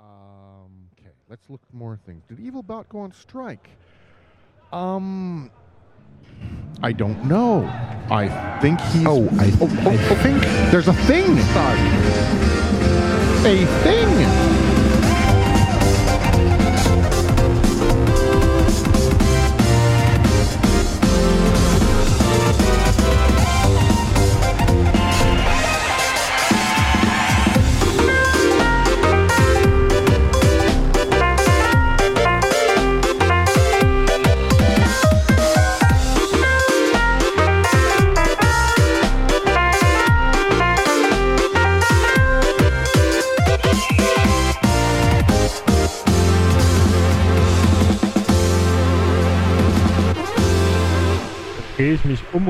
Um, okay, let's look more things. Did Evil Bot go on strike? Um, I don't know. I think he's. Oh, I- oh, oh, I think there's a thing. A thing.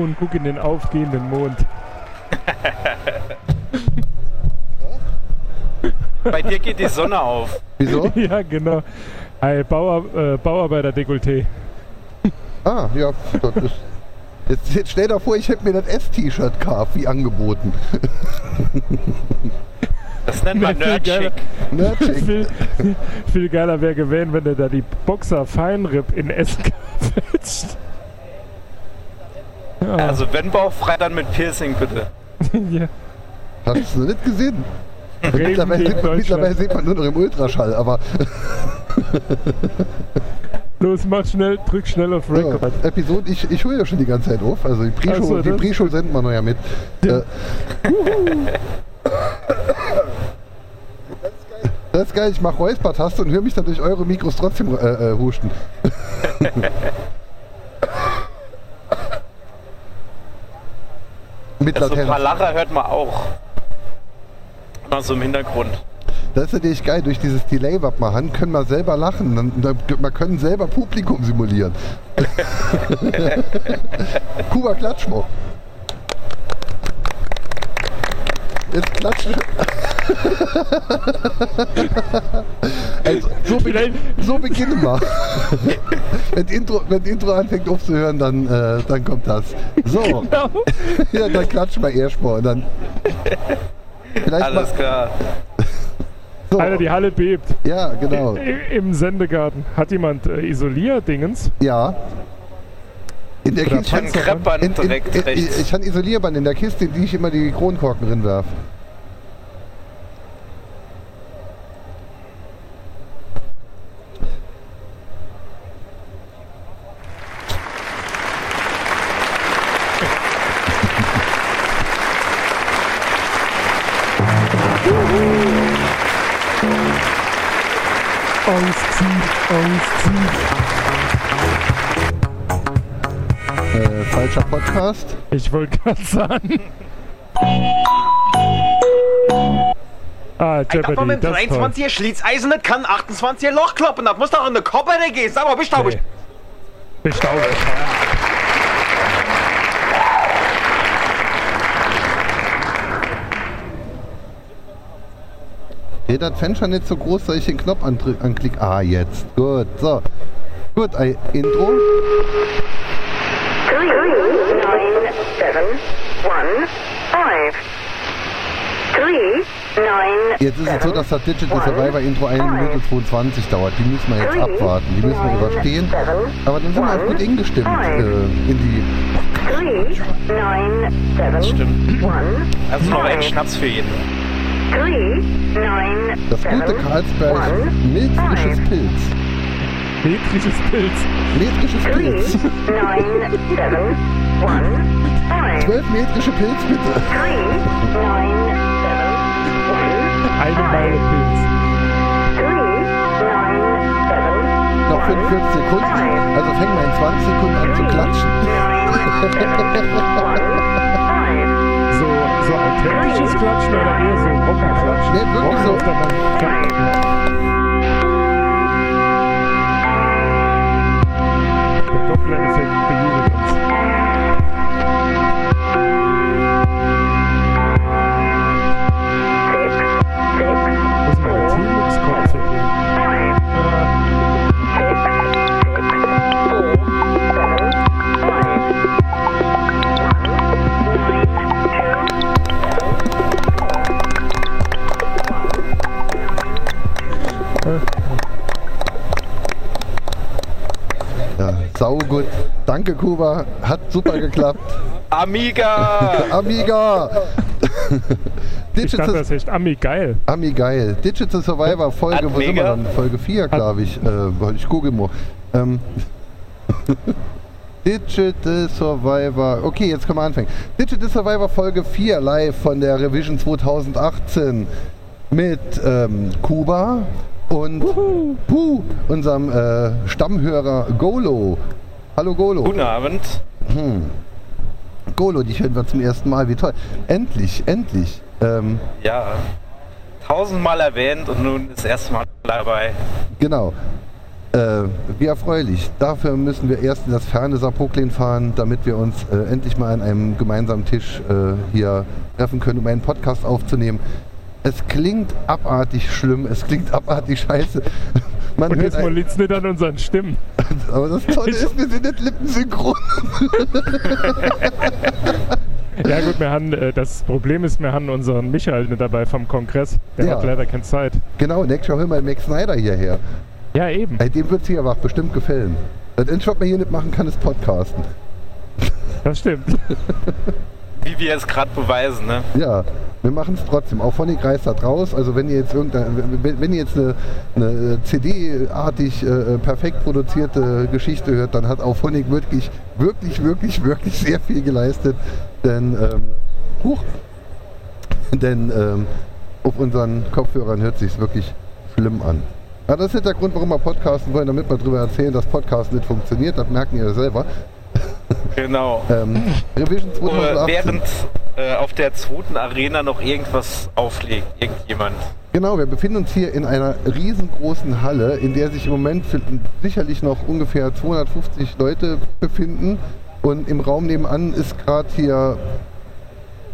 Und gucke in den aufgehenden Mond. Bei dir geht die Sonne auf. Wieso? ja, genau. Ein Bauar äh, Bauarbeiter-Dekolleté. Ah, ja, das ist. Jetzt, jetzt stell dir vor, ich hätte mir das S-T-Shirt gekauft, wie angeboten. Das nennt man Viel geiler. Nerdschick. Nerdchick. Viel, viel geiler wäre gewesen, wenn du da die Boxer Feinripp in Essen fetcht. Ja, Also wenn bauchfrei, dann mit Piercing bitte. ja. Hast du nicht gesehen? Mittlerweile, sieht man- mittlerweile sieht man nur noch im Ultraschall, aber Los, mach schnell, drück schnell auf ja, Record. Episode, ich, ich hole ja schon die ganze Zeit auf. Also die Pre-Show so, die Pre senden wir noch ja mit. Äh, das ist geil, ich mache Räuspertaste und höre mich dann durch eure Mikros trotzdem äh, äh, husten. Mit Also ein Latenz. paar Lacher hört man auch. Mal so im Hintergrund. Das ist natürlich geil. Durch dieses Delay, was wir haben, können wir selber lachen. Dann, dann, wir können selber Publikum simulieren. Kuba Klatschmo. Jetzt klatschen. Also, so, be so beginnen wir. wenn, das Intro, wenn Intro anfängt aufzuhören, dann, äh, dann kommt das. So, Genau. ja, dann klatschen wir erstmal. Und dann. Vielleicht Alles klar. so. Alter, die Halle bebt. Ja, genau. I Im Sendegarten. Hat jemand äh, Isolierdingens? Ja. In der Kiste. Ich habe Isolierband in der Kiste, in die ich immer die Kronkorken drin Ich wollte gerade sagen. Ah, Jeopardy, mit das ist toll. 23er Schließeisen nicht kann 28er Loch kloppen. Das muss doch in eine Koppere gehen. Sag mal, bist du Nee. Bestaubt. Geht das Fenster nicht so groß, dass ich den Knopf andrück- anklick? Ah, jetzt. Gut. So. Gut, ein Intro. Jetzt ist es so, dass das Digital Survivor Intro 1 Minute 22 dauert. Die müssen wir jetzt abwarten. Die müssen wir überstehen. Aber dann sind wir auf gut eingestimmt äh, in die. seven, Stimmt. Also noch ein Schnaps für jeden. three, nine, Das gute Karlsberg one, Milzfrisches Pilz. Metrisches Pilz. Three, Pilz. nine, seven, one, five. Zwölf metrische Pilz, bitte. Eine Meile Pilz. Noch 45 Sekunden. Also fängen wir in 20 Sekunden an zu klatschen. So, so authentisches Klatschen oder eher so Rockenklatschen? Nee, wirklich so. Danke, Kuba. Hat super geklappt. Amiga! Amiga! Ich dachte, Digital, das ist echt Ami geil. Ami geil. Digital Survivor Folge, wo sind wir dann? Folge 4, glaube ich. Äh, ich google mal. Ähm, Digital Survivor. Okay, jetzt können wir anfangen. Digital Survivor Folge 4 live von der Revision 2018 mit ähm, Kuba und Puh, unserem äh, Stammhörer Golo. Hallo Golo. Guten Abend. Golo, dich hören wir zum ersten Mal. Wie toll. Endlich, endlich. Ähm, Ja, tausendmal erwähnt und nun ist erstmal dabei. Genau. Äh, wie erfreulich. Dafür müssen wir erst in das ferne Saarbrücken fahren, damit wir uns äh, endlich mal an einem gemeinsamen Tisch äh, hier treffen können, um einen Podcast aufzunehmen. Es klingt abartig schlimm, es klingt abartig scheiße. Man Und jetzt mal ein, liegt's nicht an unseren Stimmen. aber das Tolle ist, wir sind nicht lippensynchron. Ja gut, wir haben, äh, das Problem ist, wir haben unseren Michael nicht dabei vom Kongress. Der Ja. hat leider keine Zeit. Genau, nächstes Jahr holen wir Max Snyder hierher. Ja, eben. Ey, dem wird hier aber bestimmt gefallen. Das Einzige, was man hier nicht machen kann, ist Podcasten. Das stimmt. Wie wir es gerade beweisen, ne? Ja, wir machen es trotzdem. Auch von den Kreis da draus. Also wenn ihr jetzt wenn, wenn ihr jetzt eine, eine CD-artig äh, perfekt produzierte Geschichte hört, dann hat auch Honig wirklich, wirklich, wirklich, wirklich sehr viel geleistet. Denn, ähm, huch, denn ähm, auf unseren Kopfhörern hört sich wirklich schlimm an. Ja, das ist der Grund, warum wir podcasten wollen, damit wir darüber erzählen, dass Podcast nicht funktioniert. Das merken ihr selber. Genau. Ähm, Revision Oder 2018. während äh, auf der zweiten Arena noch irgendwas auflegt, irgendjemand. Genau, wir befinden uns hier in einer riesengroßen Halle, in der sich im Moment sicherlich noch ungefähr 250 Leute befinden. Und im Raum nebenan ist gerade hier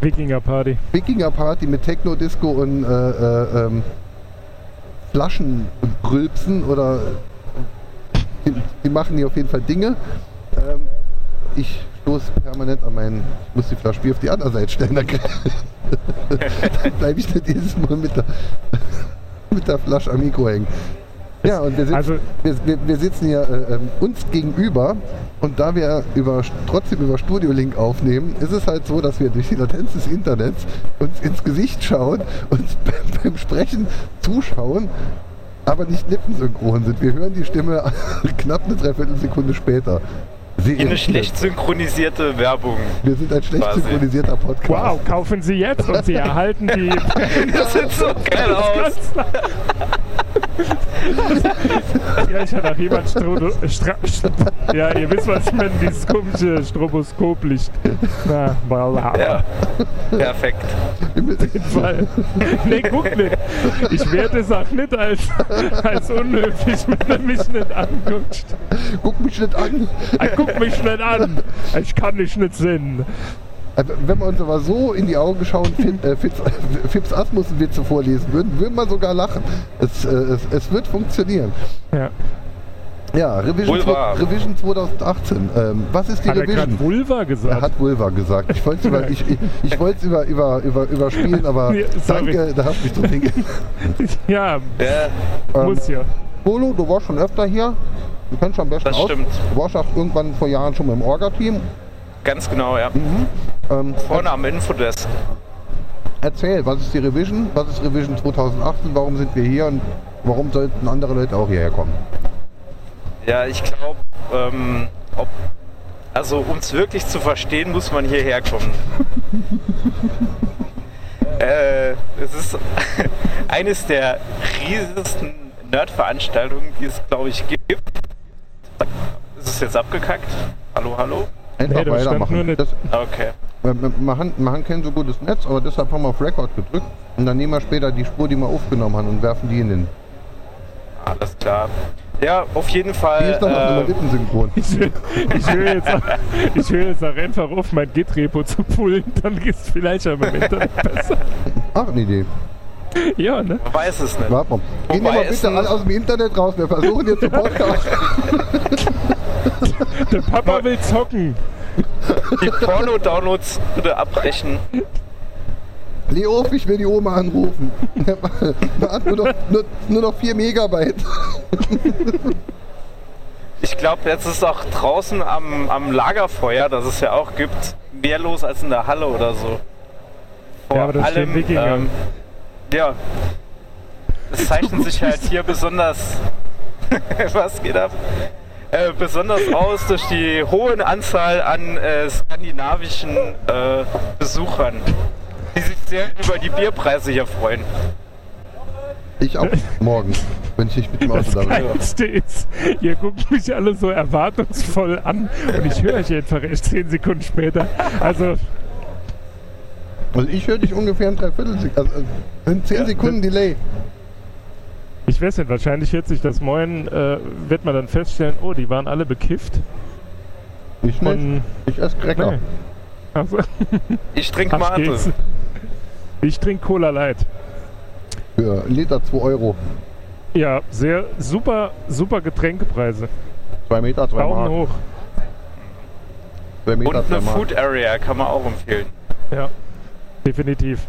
Wikinger Party. Wikinger Party mit Techno-Disco und äh, äh, ähm, Flaschenrülpsen oder die, die machen hier auf jeden Fall Dinge. Ähm, ich stoße permanent an meinen, ich muss die Flasche Bier auf die andere Seite stellen, dann, dann bleibe ich nicht jedes Mal mit der, mit der Flasche am Mikro hängen. Ja, und wir, sitzen- Also- wir, wir, sitzen hier äh, ähm, uns gegenüber und da wir über, trotzdem über Studio Link aufnehmen, ist es halt so, dass wir durch die Latenz des Internets uns ins Gesicht schauen, uns beim, beim Sprechen zuschauen, aber nicht lippensynchron sind. Wir hören die Stimme knapp eine Dreiviertelsekunde später. Wie eine schlecht synchronisierte Werbung. Wir sind ein schlecht Quasi. synchronisierter Podcast. Wow, kaufen Sie jetzt und Sie erhalten die. Das sieht so geil aus. ja, ich hatte auch jemand Strobo, Stra, St Ja, ihr wisst, was ich meine, dieses komische Stroboskoplicht. Na, voilà. Ja, perfekt. Auf jeden Fall. Nee, guck nicht. Ich werde es auch nicht als, als unhöflich, wenn er mich nicht anguckt. Guck mich nicht an. Er guckt mich nicht an. Ich kann dich nicht sehen. Äh, Wenn wir uns aber so in die Augen schauen, Fitz, äh, Fitz, Fips Asmussen Witze vorlesen würden, würden wir sogar lachen. Es, äh, es, es wird funktionieren. Ja. Ja, Revision, Revision 2018. Ähm, was ist die Hat er Revision? gerade Vulva Er gesagt? hat Vulva gesagt. Ich wollte es über, ich, ich, ich über, über, über, überspielen, aber Ja, danke, da hast du mich so hinge... Ja, Ähm, muss ja. Polo, du warst schon öfter hier. Du kennst schon am besten Das aus. stimmt. Du warst auch irgendwann vor Jahren schon beim Orga-Team. Ganz genau, ja. Ähm, Vorne am Infodesk. Erzähl, was ist die Revision? Was ist Revision 2018? Warum sind wir hier und warum sollten andere Leute auch hierher kommen? Ja, ich glaube, ähm, ob, also um es wirklich zu verstehen, muss man hierher kommen. äh, es ist eines der riesigsten Nerd-Veranstaltungen, die es, glaube ich, gibt. Ist es jetzt abgekackt? Hallo, hallo? Einfach Nee, weitermachen. eine- Das, Okay. wir, wir haben kein so gutes Netz, aber deshalb haben wir auf Record gedrückt. Und dann nehmen wir später die Spur, die wir aufgenommen haben und werfen die in den. Alles klar. Ja, auf jeden Die Fall. ist dann auch immer Äh, lippensynchron. Ich will, ich, will jetzt auch, ich will jetzt auch einfach auf mein Git-Repo zu pullen, dann geht es vielleicht auch mit dem Internet besser. Ach, eine Idee. Ja, ne? man weiß es nicht. Warte mal. Gehen wir mal bitte alle aus dem Internet raus. Wir versuchen jetzt zu Podcast. Der Papa will zocken. Die Porno-Downloads bitte abbrechen. Leo, ich will die Oma anrufen. Man hat nur noch, nur, nur noch 4 Megabyte. Ich glaube, jetzt ist auch draußen am, am Lagerfeuer, das es ja auch gibt, mehr los als in der Halle oder so. Vor Ja, aber da stehen Wikinger. ähm, ja. Es zeichnet sich halt hier besonders. was geht ab? Äh, besonders aus durch die hohe Anzahl an äh, skandinavischen äh, Besuchern, die sich sehr über die Bierpreise hier freuen. Ich auch morgen, wenn ich nicht mit dem Auto Das da bin. Geilste ist, ihr guckt mich alle so erwartungsvoll an und ich höre euch einfach erst 10 Sekunden später. Also, Also ich höre dich ungefähr in dreiviertel Sekunden, also in 10 Sekunden Delay. ich weiß nicht, wahrscheinlich wird sich das Moin, äh, wird man dann feststellen, oh, die waren alle bekifft. Ich nicht. Und, Ich esse Cracker. nee. Also, Ich trinke Mate. geht's. Ich trinke Cola Light. Für Liter 2 Euro. Ja, sehr super, super Getränkepreise. 2 Meter, 2 Daumen Mark. hoch. 2 Meter, Und 2 eine Mark. Food Area kann man auch empfehlen. Ja, definitiv.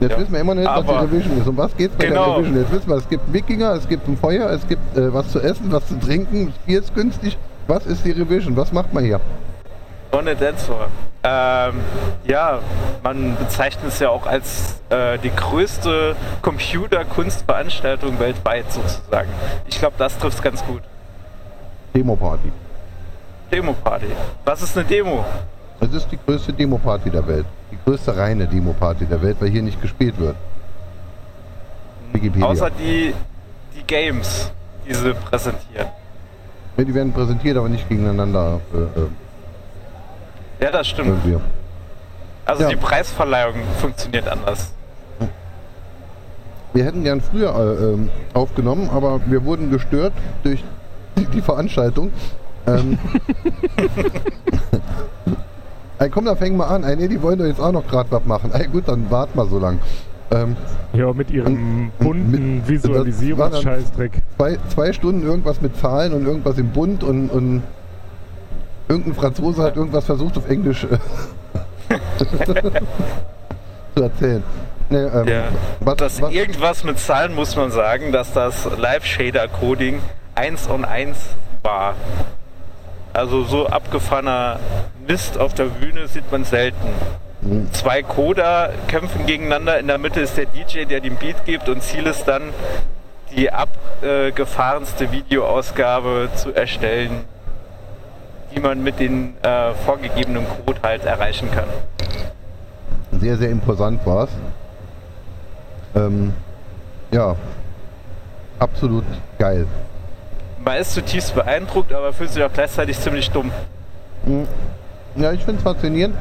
Jetzt Ja. wissen wir immer noch nicht, was Aber- die Revision ist. Um was geht's bei Genau. der Revision? Jetzt wissen wir, es gibt Wikinger, es gibt ein Feuer, es gibt äh, was zu essen, was zu trinken, das Bier ist günstig. Was ist die Revision? Was macht man hier? Dance Floor. Ähm, ja, man bezeichnet es ja auch als äh, die größte Computerkunstveranstaltung weltweit sozusagen. Ich glaube, das trifft es ganz gut. Demo-Party. Demo-Party. Was ist eine Demo? Es ist die größte Demo-Party der Welt. Die größte reine Demo-Party der Welt, weil hier nicht gespielt wird. Wikipedia. Außer die, die Games, die sie präsentieren. Ja, die werden präsentiert, aber nicht gegeneinander. Äh, äh, Ja, das stimmt. Also Ja. die Preisverleihung funktioniert anders. Wir hätten gern früher äh, ähm, aufgenommen, aber wir wurden gestört durch die, die Veranstaltung. Ähm, Ey, komm, da fängen wir an. Ey, nee, die wollen doch jetzt auch noch gerade was machen. Ey, gut, dann warten wir so lang. Ähm, Ja, mit ihrem bunten mit- Visualisierungsscheißdreck. zwei, zwei Stunden irgendwas mit Zahlen und irgendwas im Bund und, und irgendein Franzose hat irgendwas versucht auf Englisch äh, zu erzählen. Nee, ähm, Ja. was, Das was, irgendwas mit Zahlen muss man sagen, dass das Live-Shader-Coding 1 on 1 war. Also so abgefahrener Mist auf der Bühne sieht man selten. Zwei Coder kämpfen gegeneinander, in der Mitte ist der DJ, der den Beat gibt und Ziel ist dann, die abgefahrenste Videoausgabe zu erstellen, die man mit den äh, vorgegebenen Code halt erreichen kann. sehr, sehr imposant war es. Ähm, ja, absolut geil. Man ist zutiefst beeindruckt, aber fühlt sich auch gleichzeitig ziemlich dumm. Ja, ich finde es faszinierend,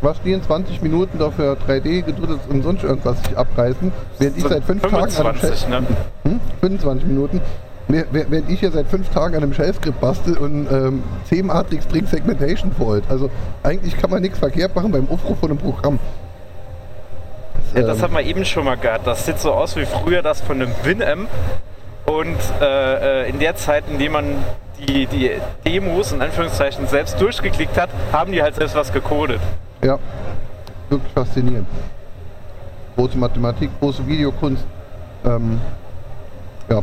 was die in 20 Minuten dafür 3D gedrückt und sonst irgendwas sich abreißen, während ich seit fünf Tagen an einem 25, Scheiß, ne? hm? 25 Minuten, Wäh- wäh- während ich hier seit fünf Tagen an einem Shell-Skript bastel und ähm, 10 Matrix String Segmentation folgt. Also eigentlich kann man nichts verkehrt machen beim Aufruf von einem Programm. Ja, das Ähm, hat man eben schon mal gehabt. Das sieht so aus wie früher das von einem Winamp. Und äh, äh, in der Zeit, in der man die, die Demos in Anführungszeichen selbst durchgeklickt hat, haben die halt selbst was gecodet. Ja, wirklich faszinierend. Große Mathematik, große Videokunst. Ähm, ja,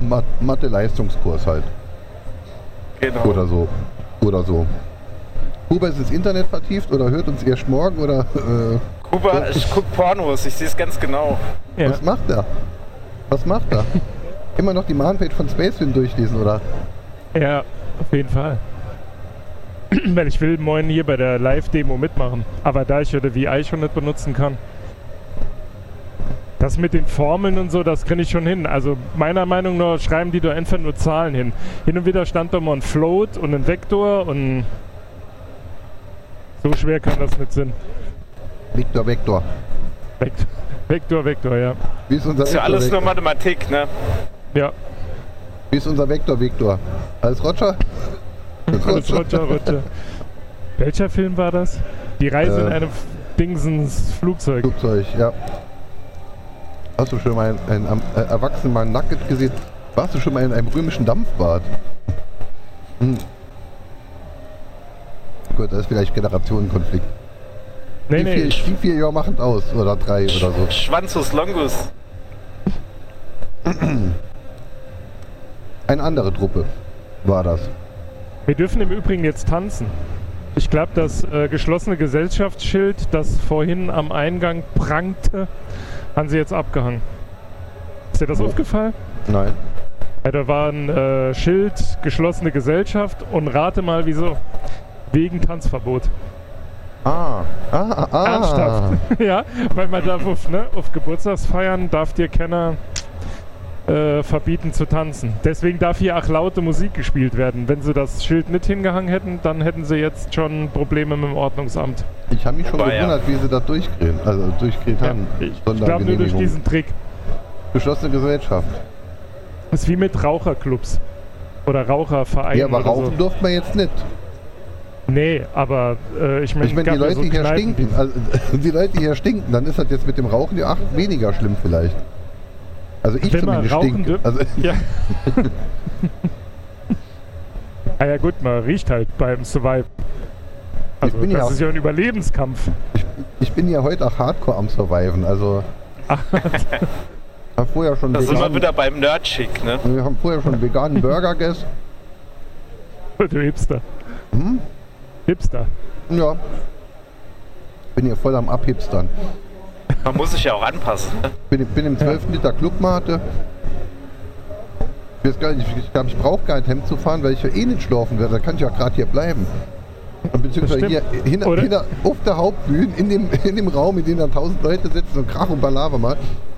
Ma Mathe-Leistungskurs halt. Genau. Oder so. Oder so. Huber ist ins Internet vertieft oder hört uns erst morgen oder äh, Kuba, ich guck Pornos, ich sehe es ganz genau. Ja. was macht er? Was macht er? Immer noch die Mahnpage von Spacefilm durchlesen oder? ja, auf jeden Fall. Weil ich will moin hier bei der Live-Demo mitmachen. Aber da ich ja die VI schon nicht benutzen kann. Das mit den Formeln und so, das kriege ich schon hin. Also meiner Meinung nach schreiben die doch einfach nur Zahlen hin. Hin und wieder stand da mal ein Float und ein Vektor und so schwer kann das nicht sein. Vector. Vektor, Vektor, Vektor, ja. Wie ist unser Das ist ja Vektor, alles nur Vektor? Mathematik, ne? Ja, Wie ist unser Vektor Vektor? Alles Roger? alles Roger, Roger. Welcher Film war das? Die Reise in Äh, einem Dingsens Flugzeug. Flugzeug, ja. Hast du schon mal einen, äh, erwachsenen Mann nackt gesehen? Warst du schon mal in einem römischen Dampfbad? Hm. Gut, das ist vielleicht Generationenkonflikt. Nee, die, nee, vier, ich, die vier Jahre machen aus, oder drei oder so. Schwanzus Longus. Eine andere Truppe war das. Wir dürfen im Übrigen jetzt tanzen. Ich glaube, das äh, geschlossene Gesellschaftsschild, das vorhin am Eingang prangte, haben sie jetzt abgehangen. Ist dir das aufgefallen? Nein. Ja, da war ein äh, Schild, geschlossene Gesellschaft und rate mal wieso. Wegen Tanzverbot. Ah, ah, ah. Ernsthaft? ja, weil man darf auf, ne, auf Geburtstagsfeiern darf dir keiner äh, verbieten zu tanzen. Deswegen darf hier auch laute Musik gespielt werden. Wenn sie das Schild nicht hingehangen hätten, dann hätten sie jetzt schon Probleme mit dem Ordnungsamt. Ich habe mich schon Wobei, ja. gewundert, wie sie das durchkriegen. Also durchkriegen Ja, haben. ich ich glaube nur durch diesen Trick. Geschlossene Gesellschaft. Das ist wie mit Raucherclubs. Oder Rauchervereinen Ja, aber oder rauchen so. durfte man jetzt nicht. Nee, aber äh, ich meine, Ich meine, die Leute hier stinken. Also, die Leute hier stinken. Dann ist das jetzt mit dem Rauchen ja ach, weniger schlimm vielleicht. Also ich Wenn man zumindest rauchen stinke. Also, Ja. ah ja gut, man riecht halt beim Survive. Also bin ja das auch- ist ja ein Überlebenskampf. ich bin ja heute auch hardcore am Surviven. Also habe vorher schon Da sind wir wieder beim Nerdchick, ne? wir haben vorher schon veganen Burger gegessen. Du Hipster. Hm? Hipster. Ja. Bin hier voll am Abhipstern. Man muss sich ja auch anpassen. Ne? Bin, bin im 12 Liter Clubmate. Ich weiß gar nicht, ich, ich glaube, ich brauche gar nicht Hemd zu fahren, weil ich ja eh nicht schlafen werde. Da kann ich ja gerade hier bleiben. Und beziehungsweise hier hinter, hinter, auf der Hauptbühne, in dem, in dem Raum, in dem dann tausend Leute sitzen und Krach und Ballave mal,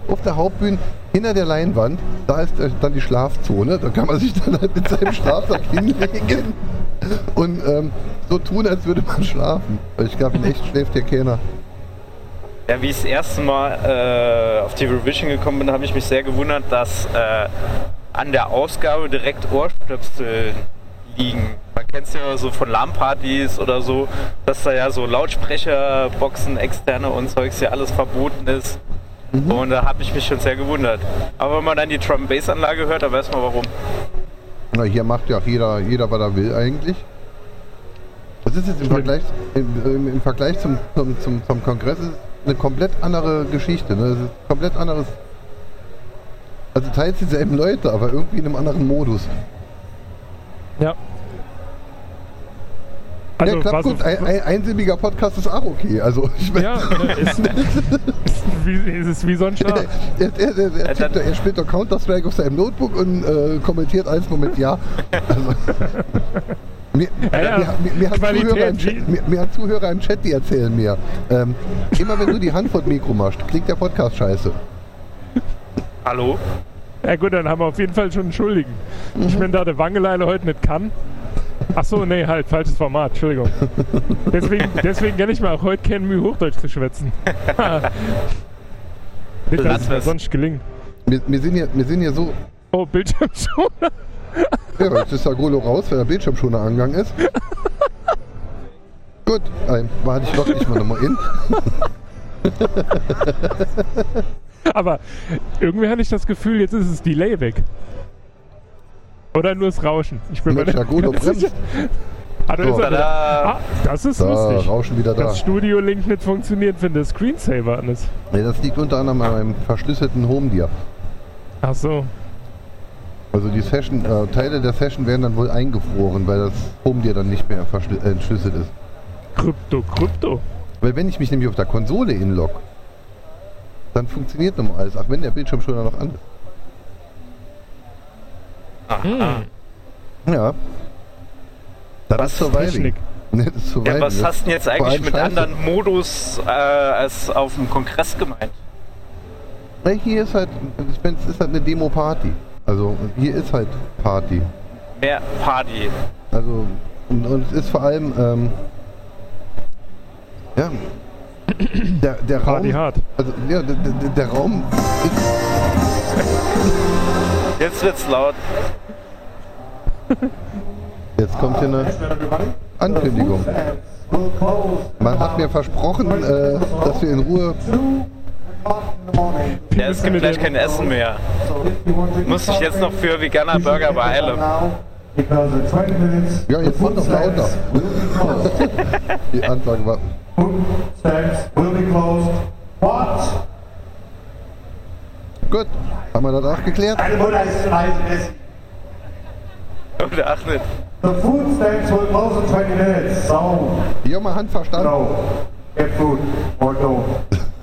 auf der Hauptbühne, hinter der Leinwand, da ist äh, dann die Schlafzone. Da kann man sich dann halt mit seinem Schlafsack hinlegen und ähm, so tun, als würde man schlafen. Weil ich glaube, in echt schläft hier keiner. Ja, wie ich das erste Mal äh, auf die Revision gekommen bin, habe ich mich sehr gewundert, dass äh, an der Ausgabe direkt Ohrstöpsel liegen. Man kennt es ja so von LAN-Partys oder so, dass da ja so Lautsprecherboxen, externe und Zeugs ja alles verboten ist. Und da habe ich mich schon sehr gewundert. Aber wenn man dann die Drum-Bass-Anlage hört, dann weiß man warum. Na, hier macht ja auch jeder, jeder, was er will eigentlich. Das ist jetzt im Vergleich, im, im, im Vergleich zum, zum, zum, zum Kongress ist eine komplett andere Geschichte. Ne? Das ist komplett anderes. Also teils dieselben Leute, aber irgendwie in einem anderen Modus. Ja. Also, ja, klappt gut. Ein, ein, einsilbiger Podcast ist auch okay. Also ich mein, ja, ne, ist, ist, wie, ist es wie so ein Schaf. er, er, er, er, Ja, tippt, er spielt doch Counter-Strike auf seinem Notebook und äh, kommentiert eins Moment ja. Also, mir, Ja, ja. mir, mir, mir, hat Zuhörer im Chat, mir, mir hat Zuhörer im Chat, die erzählen mir. Ähm, immer wenn du die Hand vor dem Mikro machst, klingt der Podcast scheiße. Hallo? Ja gut, dann haben wir auf jeden Fall schon einen Schuldigen. Ich bin da der Wangeleile heute nicht kann. Ach so, nee, halt, falsches Format, Entschuldigung. Deswegen, deswegen kann ich mir auch heute keine Mühe, Hochdeutsch zu schwätzen. nicht, dass es mir sonst gelingt. Wir, wir, sind hier, wir sind hier so. Oh, Bildschirmschoner. Ja, jetzt ist der Golo raus, weil der Bildschirmschoner angegangen ist. Gut, ein, warte, ich logge dich mal nochmal in. Aber irgendwie hatte ich das Gefühl, jetzt ist das Delay weg. Oder nur das Rauschen. Ich bin mir Mensch, der nicht Golo bremst. Ah, da So. ist er wieder. Ah, das ist Da, lustig. Rauschen wieder da. Das Studio-Link nicht funktioniert, wenn der Screensaver an ist. Nee, das liegt unter anderem an einem verschlüsselten Home-Dir. Ach so. Also die Session, äh, Teile der Session werden dann wohl eingefroren, weil das Home-Dir dann nicht mehr äh, entschlüsselt ist. Krypto, Krypto. Weil wenn ich mich nämlich auf der Konsole inlog, dann funktioniert nochmal alles, auch wenn der Bildschirm schon noch an ist. Hm. Ja. Das Was ist Surviving. Technik. Nee, das ist Surviving. Ja, was Das- hast du denn jetzt eigentlich mit scheiße. anderen Modus äh, als auf dem Kongress gemeint? Hier ist halt, es ist halt eine Demo-Party. Also hier ist halt Party. Mehr Party. Also und, und es ist vor allem, ähm, ja, der, der Party Raum, hart. also ja, der, der, der Raum ist, Jetzt wird's laut. jetzt kommt hier eine Ankündigung. Man hat mir versprochen, äh, dass wir in Ruhe, Ja, es gibt gleich kein Essen mehr. Muss ich jetzt noch für veganer Burger beeilen. ja, jetzt wird noch lauter. Die Ansage war, gut, haben wir das auch geklärt? Oder ach nicht. The food stamps will close in 20 minutes, so Hier mal Hand verstanden. no, get food or don't.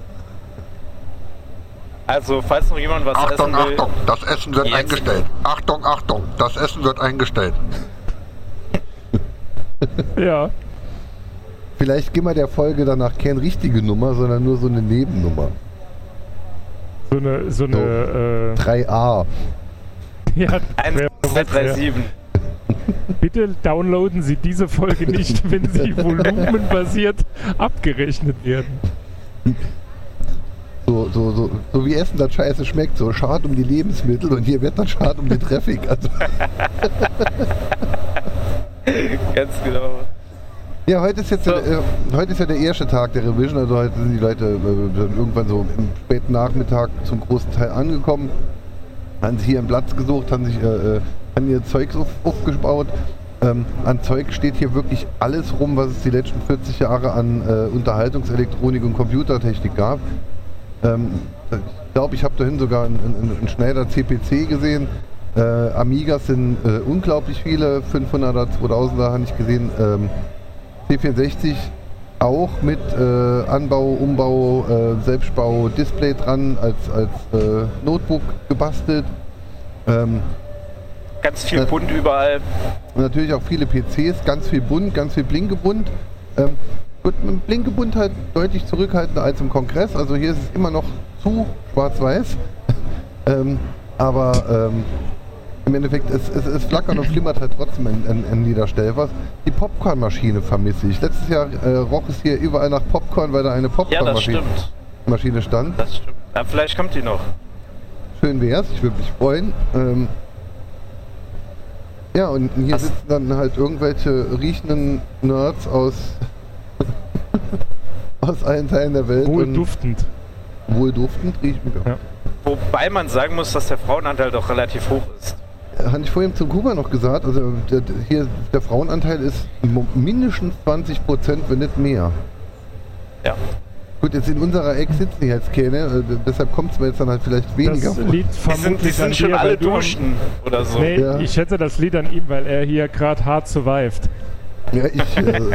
Also, falls noch jemand was Achtung, essen will. Achtung, das Essen wird Jetzt. eingestellt. Achtung, Achtung, das Essen wird eingestellt. Ja. Vielleicht geben wir der Folge danach keine richtige Nummer, sondern nur so eine Nebennummer. So eine, so eine, 3a. äh, ja, 1, wer- 2, 3, 7. Bitte downloaden Sie diese Folge nicht, wenn sie volumenbasiert abgerechnet werden. So, so, so, so wie Essen das scheiße schmeckt, so schad um die Lebensmittel und hier wird dann schad um die Traffic. Also, Ganz genau. ja, heute ist jetzt So. der, äh, heute ist ja der erste Tag der Revision, also heute sind die Leute äh, irgendwann so im späten Nachmittag zum großen Teil angekommen, haben sich hier einen Platz gesucht, haben sich äh, äh, haben ihr Zeug auf, aufgebaut. Ähm, an Zeug steht hier wirklich alles rum, was es die letzten 40 Jahre an äh, Unterhaltungselektronik und Computertechnik gab. Ähm, ich glaube, ich habe dahin sogar einen, einen, einen Schneider CPC gesehen. Äh, Amigas sind äh, unglaublich viele, 500er, 2000er habe ich gesehen. Ähm, C64 auch mit äh, Anbau, Umbau, äh, Selbstbau, Display dran, als, als äh, Notebook gebastelt. Ähm, Ganz viel Ja. bunt überall. natürlich auch viele PCs, ganz viel bunt, ganz viel Blinkebunt. Ähm, gut, mit Blinkebunt halt deutlich zurückhaltender als im Kongress. Also hier ist es immer noch zu schwarz-weiß. ähm, aber ähm, im Endeffekt, es, es, es flackert und flimmert halt trotzdem an, an jeder Stelle was. Die Popcornmaschine vermisse ich. Letztes Jahr äh, roch es hier überall nach Popcorn, weil da eine Ja, Popcornmaschine. Maschine stand. Das stimmt. Ja, vielleicht kommt die noch. Schön wär's, ich würde mich freuen. Ähm, ja, und hier Was- sitzen dann halt irgendwelche riechenden Nerds aus, aus allen Teilen der Welt. Wohl duftend. wohl duftend riechen. Ja. Ja. Wobei man sagen muss, dass der Frauenanteil doch relativ hoch ist. Hatte ich vorhin zum Kuba noch gesagt, also der, hier der Frauenanteil ist mindestens 20 Prozent, wenn nicht mehr. Ja. Gut, jetzt in unserer Ecke sitzen die jetzt keine, äh, deshalb kommt es mir jetzt dann halt vielleicht weniger Das vor. liegt Die sind, die vermutlich sind schon dir, alle duschen oder so. Nee, Ja. ich schätze das Lied an ihm, weil er hier gerade hart survived. Ja, ich. Äh.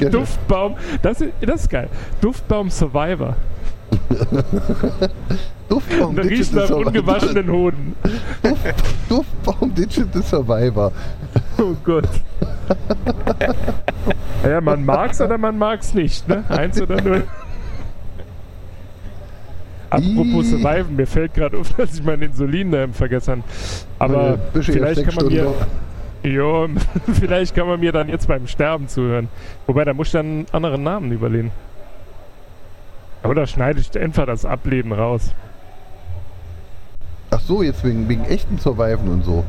Duftbaum, das ist, das ist geil. Duftbaum Survivor. Duftbaum Da riecht nach Survivor. ungewaschenen Hoden. Duftbaum Digital Survivor. Oh Gott. ja, man mag's oder man mag's nicht, ne? Eins oder null. Apropos. Surviven, mir fällt gerade auf, dass ich mein Insulin ähm, vergessen habe. Aber Bisschen vielleicht kann man mir, jo, vielleicht kann man mir dann jetzt beim Sterben zuhören. Wobei, da muss ich dann einen anderen Namen überlegen. Oder schneide ich einfach das Ableben raus. Ach so, jetzt wegen, wegen echten Surviven und so.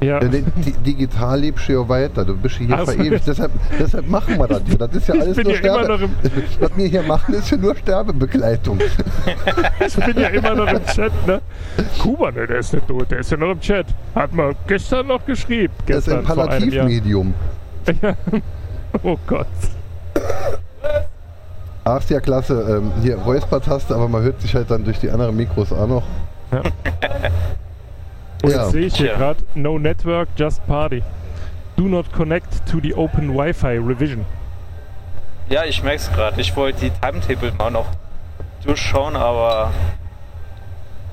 Ja, Ja, di- di- digital lebst du ja weiter. Du bist hier Ach so. verewigt. Deshalb, deshalb machen wir das hier. Das ist ja alles nur ja Sterbe. Was wir hier machen, ist ja nur Sterbebegleitung. ich bin ja immer noch im Chat, ne? Kuba, ne, der ist nicht tot, der ist ja noch im Chat. Hat man gestern noch geschrieben. Das ist ein Gestern. Palliativmedium. Ja. Oh Gott. Ach, ist ja klasse. Ähm, hier, Räusper-Taste, aber man hört sich halt dann durch die anderen Mikros auch noch. Ja. Und Ja. jetzt sehe ich hier gerade, no network, just party. Do not connect to the open Wi-Fi revision. Ja, ich merk's gerade. Ich wollte die Timetable mal noch durchschauen, aber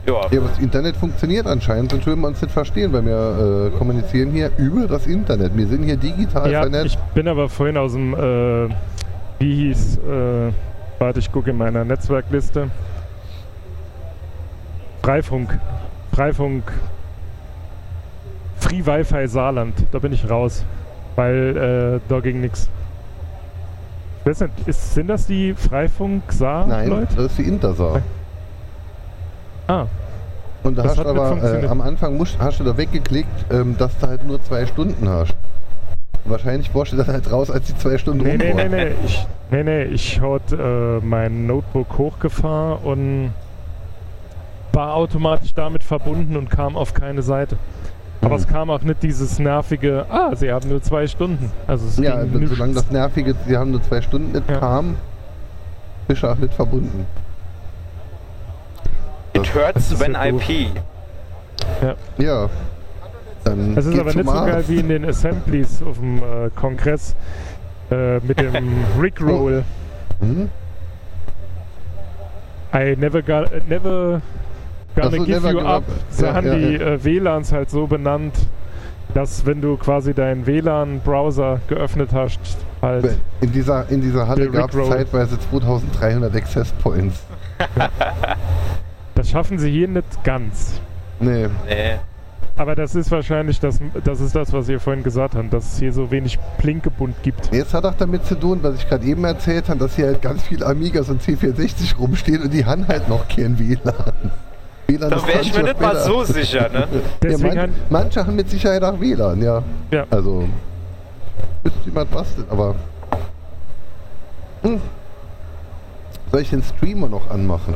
ja, Ja, aber das Internet funktioniert anscheinend, sonst würden wir uns nicht verstehen, weil wir äh, kommunizieren hier über das Internet. Wir sind hier digital Ja, vernetzt. ich bin aber vorhin aus dem, äh, wie hieß, äh, warte, ich gucke in meiner Netzwerkliste. Freifunk. Freifunk. Free Wi-Fi Saarland. Da bin ich raus. Weil äh, da ging nichts. Ich weiß nicht, ist, sind das die Freifunk Saar Nein, Leute? das ist die Intersaar. Ah, Und da Das hast du aber äh, am Anfang musst, hast du da weggeklickt, ähm, dass du halt nur zwei Stunden hast. Wahrscheinlich warst du dann halt raus, als die zwei Stunden nee, rum nee, nee, waren. nee. Ich, nee, nee, ich hatte äh, mein Notebook hochgefahren und war automatisch damit verbunden und kam auf keine Seite. Aber es kam auch nicht dieses nervige, ah, sie haben nur zwei Stunden. Also es Ja, also, solange das Nervige, sie haben nur zwei Stunden nicht Ja. kam, bist du auch nicht verbunden. it hurts ist when ja I pee. Ja. Dann Das ist aber nicht so geil wie in den Assemblies auf dem äh, Kongress äh, mit dem Rickroll. Hm? I never, äh, never gonna so, give you up. Sie Ja, haben ja, die ja. Äh, WLANs halt so benannt, dass wenn du quasi deinen WLAN-Browser geöffnet hast, halt. In dieser, in dieser Halle gab es zeitweise 2300 Access Points. Das schaffen sie hier nicht ganz. Nee. Nee. Aber das ist wahrscheinlich das, das ist das, was ihr vorhin gesagt habt, dass es hier so wenig Blinkebund gibt. Jetzt hat auch damit zu tun, was ich gerade eben erzählt habe, dass hier halt ganz viele Amigas und C64 rumstehen und die haben halt noch kein WLAN. WLAN Da wäre ich 20 mir nicht mal so sicher, ne? Deswegen ja, man, manche haben mit Sicherheit auch WLAN, ja. Ja. Also, müsste jemand basteln, aber. Hm. Soll ich den Streamer noch anmachen?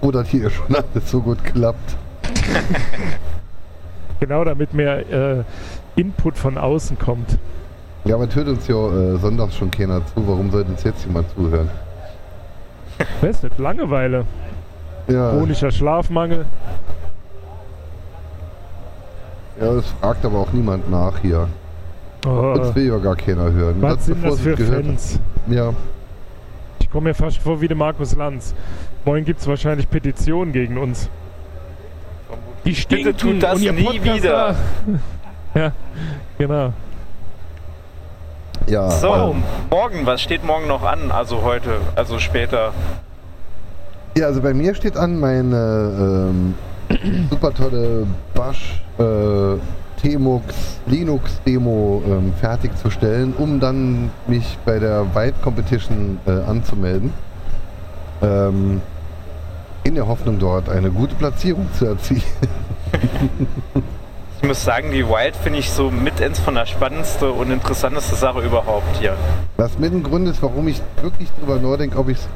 Wo das hier schon alles so gut klappt. genau damit mehr äh, Input von außen kommt. Ja, aber hört uns ja äh, sonntags schon keiner zu. Warum sollte uns jetzt jemand zuhören? Weiß nicht, Langeweile, Ja, chronischer Schlafmangel. ja, es fragt aber auch niemand nach hier. Oh, Uns will ja gar keiner hören. was sind bevor das für Fans? Ja, Ich komme mir fast vor wie der Markus Lanz. Morgen gibt es wahrscheinlich Petitionen gegen uns. Die stinken tut das und ihr nie Podcast wieder. ja, genau. ja. So, ähm, morgen, was steht morgen noch an? Also heute, also später. Ja, also bei mir steht an, meine ähm, super tolle Bash äh, Tmux Linux Demo ähm, fertigzustellen, um dann mich bei der White Competition äh, anzumelden. Ähm, in der Hoffnung dort eine gute Platzierung zu erzielen. Ich muss sagen, die Wild finde ich so mit eins von der spannendste und interessanteste Sache überhaupt hier. Was mit ein Grund ist, warum ich wirklich drüber nachdenke, ob ich es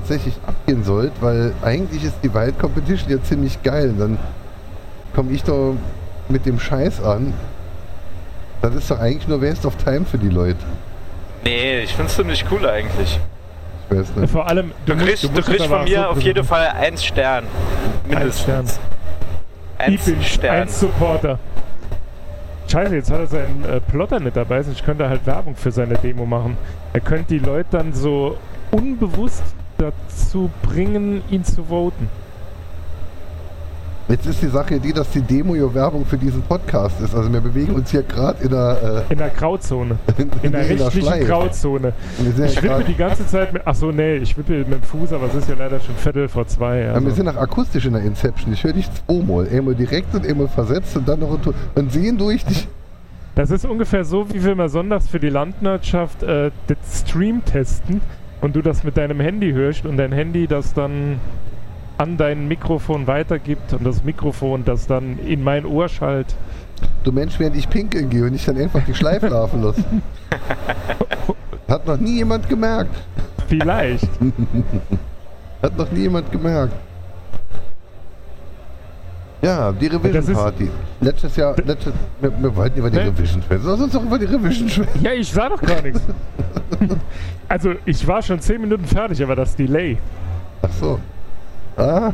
tatsächlich abgehen sollte, weil eigentlich ist die Wild Competition ja ziemlich geil. Dann komme ich doch mit dem Scheiß an. Das ist doch eigentlich nur Waste of Time für die Leute. Nee, ich finde es ziemlich cool eigentlich. Ich weiß nicht. Vor allem, Du, musst- kriegst, du musst kriegst es aber von mir so auf jeden Fall eins Stern. Mindestens. Ich bin Eins Stern. ein Supporter. Scheiße, jetzt hat er seinen äh, Plotter nicht dabei, sonst könnte er halt Werbung für seine Demo machen. Er könnte die Leute dann so unbewusst dazu bringen, ihn zu voten. Jetzt ist die Sache die, dass die Demo ja Werbung für diesen Podcast ist. Also wir bewegen uns hier gerade in der, In der Grauzone. äh, In der in der rechtlichen. Grauzone. Ich wippe die ganze Zeit mit. Achso, nee, ich wippe mit dem Fuß, aber es ist ja leider schon Viertel vor zwei. ja, wir Also. sind auch akustisch in der Inception. Ich höre dich zweimal. Einmal direkt und einmal versetzt und dann noch ein Tu- und sehen durch dich. Das ist ungefähr so, wie wir mal sonntags für die Landwirtschaft äh, den Stream testen und du das mit deinem Handy hörst und dein Handy das dann an dein Mikrofon weitergibt und das Mikrofon das dann in mein Ohr schallt. Du Mensch, während ich pinkeln gehe und ich dann einfach die Schleife laufen lasse. Hat noch nie jemand gemerkt. Vielleicht. Hat noch nie jemand gemerkt. Ja, die Das Revision Party. Letztes Jahr, letztes, wir, wir wollten über die Ne? Revision sprechen. Lass uns doch über die Revision sprechen. ja, ich sah doch gar nichts. Also, ich war schon 10 Minuten fertig, aber das Delay. Ach so. Ah.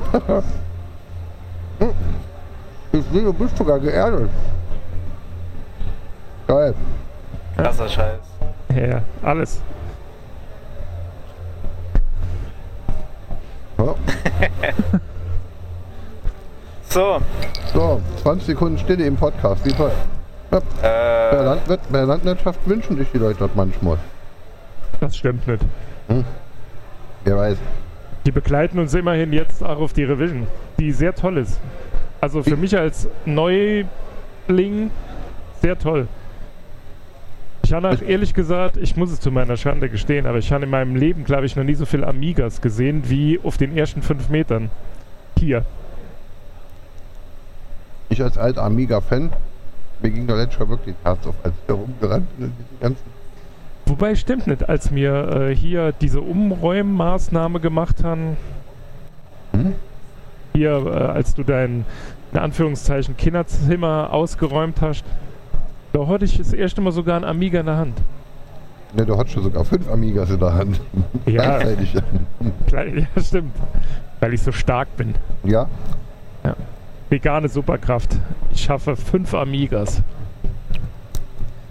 Hm. Ich sehe, du bist sogar geerdet. Geil. Krasser Scheiß. Ja, alles. Ja. So, So, 20 Sekunden Stille im Podcast. Wie toll. Ja, bei, der äh, Landwirt, der Landwirtschaft wünschen sich die Leute das manchmal. Das stimmt nicht. Wer weiß. Die begleiten uns immerhin jetzt auch auf die Revision, die sehr toll ist. Also für mich als Neuling sehr toll. Ich habe auch ehrlich gesagt, ich muss es zu meiner Schande gestehen, aber ich habe in meinem Leben, glaube ich, noch nie so viele Amigas gesehen wie auf den ersten fünf Metern. Hier. Ich als alter Amiga-Fan, mir ging der letzte Jahr wirklich das Herz auf, als ich da rumgerannt bin. und diese ganzen Wobei stimmt nicht, als wir äh, hier diese Umräummaßnahme gemacht haben, Hm? hier, äh, als du dein, in Anführungszeichen, Kinderzimmer ausgeräumt hast, da hatte ich das erste Mal sogar ein Amiga in der Hand. Ne, du hattest schon sogar fünf Amigas in der Hand. Ja. Gleichzeitig. Ja, stimmt. Weil ich so stark bin. Ja? Vegane Superkraft. Ich schaffe fünf Amigas.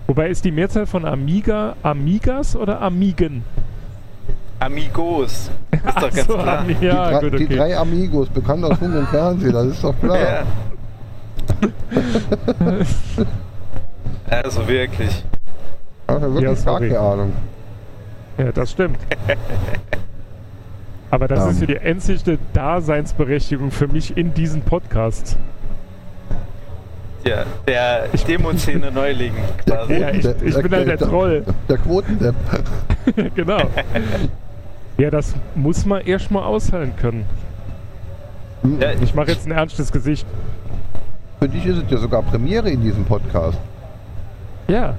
Wobei ist die Mehrzahl von Amiga Amigas oder Amigen? Amigos. Ist doch ganz so, klar. Ami die, ja, drei, gut, die okay. drei Amigos, bekannt aus Funk und Fernsehen, das ist doch klar. Ja. Also wirklich. Ich habe wirklich Ja, gar keine Ahnung. Ja, das stimmt. Aber das Ähm. ist ja die einzige Daseinsberechtigung für mich in diesem Podcast. Ja, der Demoszene Neuling quasi. Ja, ich, ich bin halt der Troll. Der Quotendepp. genau. Ja, das muss man erstmal aushalten können. Ja, Ich mache jetzt ein ernstes Gesicht. Für dich ist es ja sogar Premiere in diesem Podcast. Ja.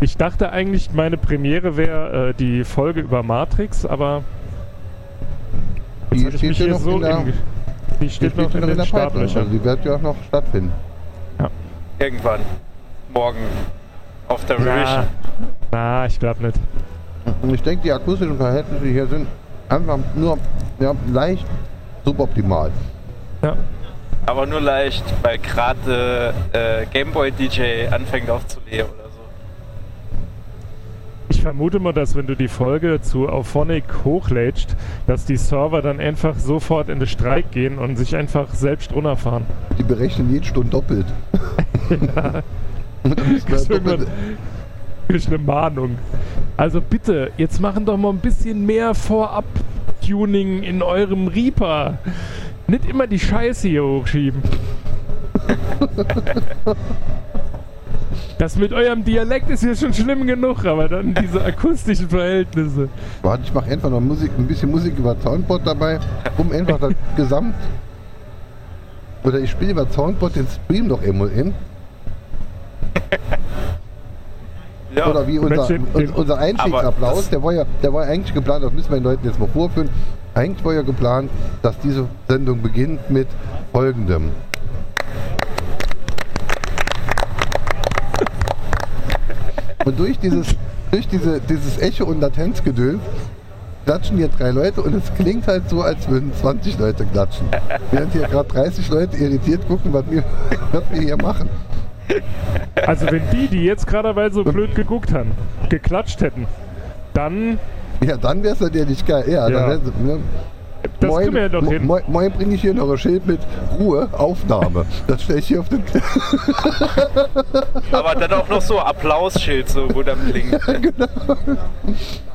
Ich dachte eigentlich, meine Premiere wäre äh, die Folge über Matrix, aber Die steht mich ja hier noch so in der, in, die die steht noch in ja den Pipeline. Startlöchern. Also die wird ja auch noch stattfinden. Irgendwann. Morgen. Auf der Na, Revision. na, ich glaube nicht. Und ich denke, die akustischen Verhältnisse hier sind einfach nur ja, leicht suboptimal. Ja. Aber nur leicht, weil gerade äh, Gameboy DJ anfängt aufzulegen. Ich vermute mal, dass wenn du die Folge zu Auphonic hochlädst, dass die Server dann einfach sofort in den Streik gehen und sich einfach selbst runterfahren. Die berechnen jede Stunde doppelt. Wir Kriegst irgendwann- kriegst eine Mahnung. Also bitte, jetzt machen doch mal ein bisschen mehr Vorab-Tuning in eurem Reaper. Nicht immer die Scheiße hier hochschieben. Das mit eurem Dialekt ist ja schon schlimm genug, aber dann diese akustischen Verhältnisse. Warte, ich mache einfach noch Musik, ein bisschen Musik über Soundboard dabei, um einfach das Gesamt. Oder ich spiele über Soundboard den Stream noch irgendwo in. Ja, Oder wie unser, unser Einstiegsapplaus, das- der war, ja, der war ja eigentlich geplant, das müssen wir den Leuten jetzt mal vorführen. Eigentlich war ja geplant, dass diese Sendung beginnt mit folgendem. Und durch dieses, durch diese, dieses Echo- und Latenzgedöns klatschen hier drei Leute und es klingt halt so, als würden 20 Leute klatschen. Während hier gerade 30 Leute irritiert gucken, was wir, was wir hier machen. Also wenn die, die jetzt gerade weil so blöd geguckt haben, geklatscht hätten, dann, Ja, dann wäre es natürlich geil. Ja, Ja. Dann wär's, ne? Das kriegen wir ja doch mo- hin. moin, moin bringe ich hier noch ein Schild mit Ruhe, Aufnahme. Das stelle ich hier auf den aber dann auch noch so Applausschild, so, wo dann blinkt. Und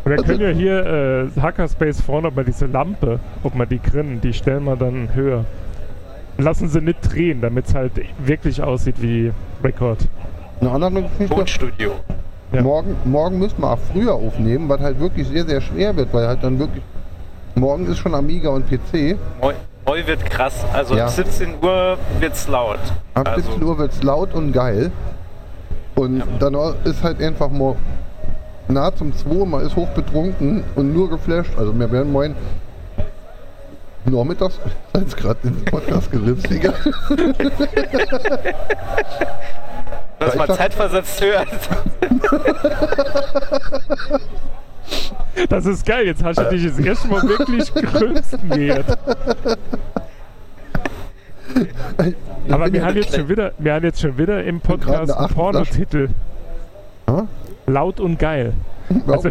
dann können wir hier äh, Hackerspace vorne mal diese Lampe, ob man die kriegen, die stellen wir dann höher. Lassen sie nicht drehen, damit es halt wirklich aussieht wie Rekord. Eine andere Geschichte. Tonstudio. Ja. Morgen, morgen müssen wir auch früher aufnehmen, was halt wirklich sehr, sehr schwer wird, weil halt dann wirklich. Morgen ist schon Amiga und PC. Neu, neu wird krass. Also Ja. ab 17 Uhr wird's laut. Ab also, 17 Uhr wird es laut und geil. Und dann ist halt einfach mal nah zum 2, man ist hochbetrunken und nur geflasht. Also wir werden morgen nachmittags, als gerade den Podcast geritzt, Digga. dass man sag- zeitversetzt hört. Das ist geil, jetzt hast du dich das erste Mal wirklich größten gehört. Aber wir haben, jetzt schon wieder, wir haben jetzt schon wieder im Podcast eine einen Pornotitel. Ha? Laut und geil. Also-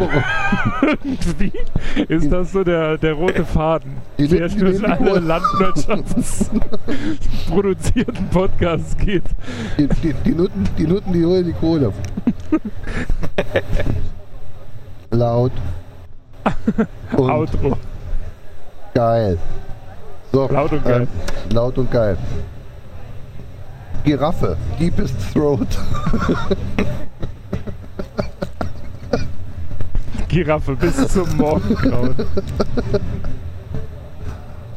Irgendwie ist das so der, der rote Faden, Die der durch alle landwirtschaftsproduzierten Podcasts geht. Die, die, die, Nutten, die Nutten, die holen die Kohle. Laut. Und Outro. geil. So, Laut und geil. ähm, laut und geil. Giraffe. Deepest Throat. Giraffe bis zum Morgengrauen.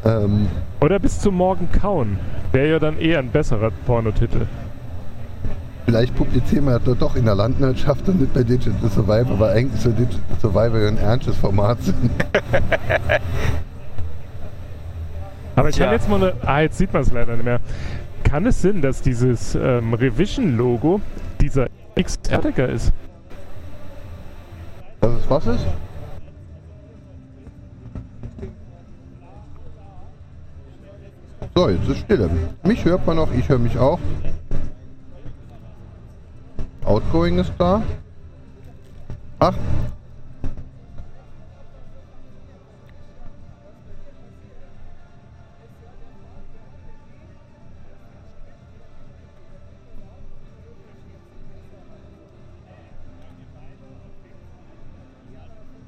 ähm, Oder bis zum Morgenkauen. Wäre ja dann eher ein besserer Pornotitel. Vielleicht publizieren wir das doch in der Landwirtschaft und nicht bei Digital Survivor, weil eigentlich so Digital Survivor ja ein ernstes Format sind. Aber ich Ja. habe jetzt mal eine. Ah, jetzt sieht man es leider nicht mehr. Kann es Sinn, dass dieses ähm, Revision-Logo dieser XR-Decker ist? Dass es was ist? So, jetzt ist Stille. Mich hört man noch, ich höre mich auch. Outgoing ist da. Ach.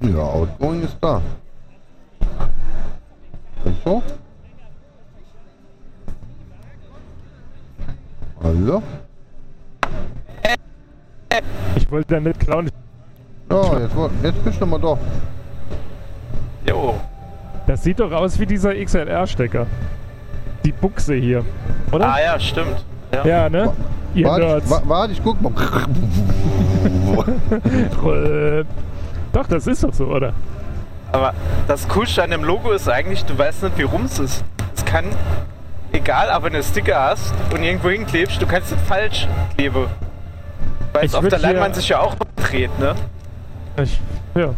Ja, Outgoing ist da. Und so? Hallo? Ich wollte da nicht klauen. Ja, jetzt, jetzt bist du mal doch. Jo. Das sieht doch aus wie dieser XLR-Stecker. Die Buchse hier. Oder? Ah ja, stimmt. Ja. Ja, ne? Ihr Warte, ich- warte, ich guck mal. Doch, das ist doch so, oder? Aber das Coolste an dem Logo ist eigentlich, du weißt nicht, wie rum es ist. Es kann, egal, aber wenn du einen Sticker hast und irgendwo hinklebst, du kannst es falsch kleben. Weil es Ich auf der Leinwand sich ja auch dreht, ne? Ich, ja.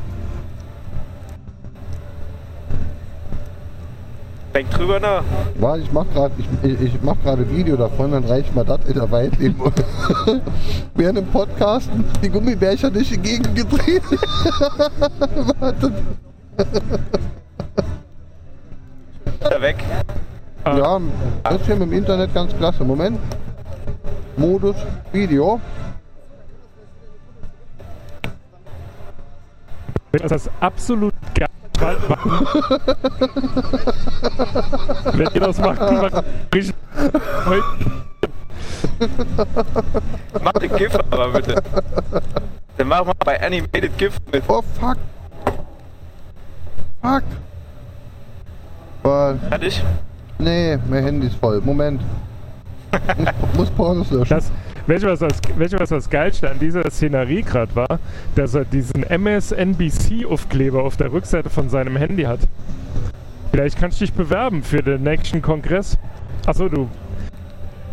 Denk drüber nach. Warte, ich mach gerade ich, ich, ich mach gerade Video davon, dann reicht mal das in der Weit eben. Während dem Podcast die Gummibärchen durch die Gegend gedreht. Warte. Da weg. Ah. Ja, das ist hier mit dem Internet ganz klasse. Moment. Modus Video. Das ist absolut geil. Wenn ihr das macht, macht ich Mach den GIF aber bitte. Dann machen wir bei Animated GIF mit. Oh fuck. Fuck. Was? Fertig? Nee, mein Handy ist voll. Moment. Muss, muss Pornos löschen. Das, weißt du, was das, weißt du, was das Geilste an dieser Szenerie gerade war? Dass er diesen MSNBC-Aufkleber auf der Rückseite von seinem Handy hat. Vielleicht kannst du dich bewerben für den nächsten Kongress. Achso, du.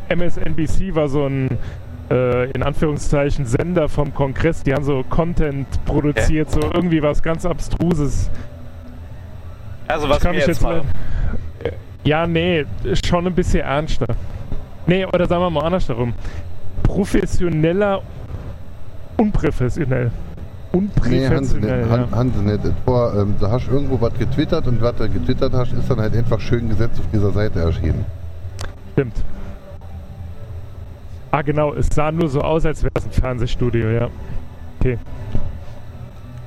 MSNBC war so ein, äh, in Anführungszeichen, Sender vom Kongress. Die haben so Content produziert, so irgendwie was ganz Abstruses. Also was kann ich jetzt mal- Ja, nee, schon ein bisschen ernster. Nee, oder sagen wir mal andersherum. Professioneller, unprofessionell. Nee. Unprofessionell, Han- Haben sie nicht. Vor, ähm, da hast du irgendwo was getwittert und was du getwittert hast, ist dann halt einfach schön gesetzt auf dieser Seite erschienen. Stimmt. Ah, genau, es sah nur so aus, als wäre es ein Fernsehstudio, ja. Okay.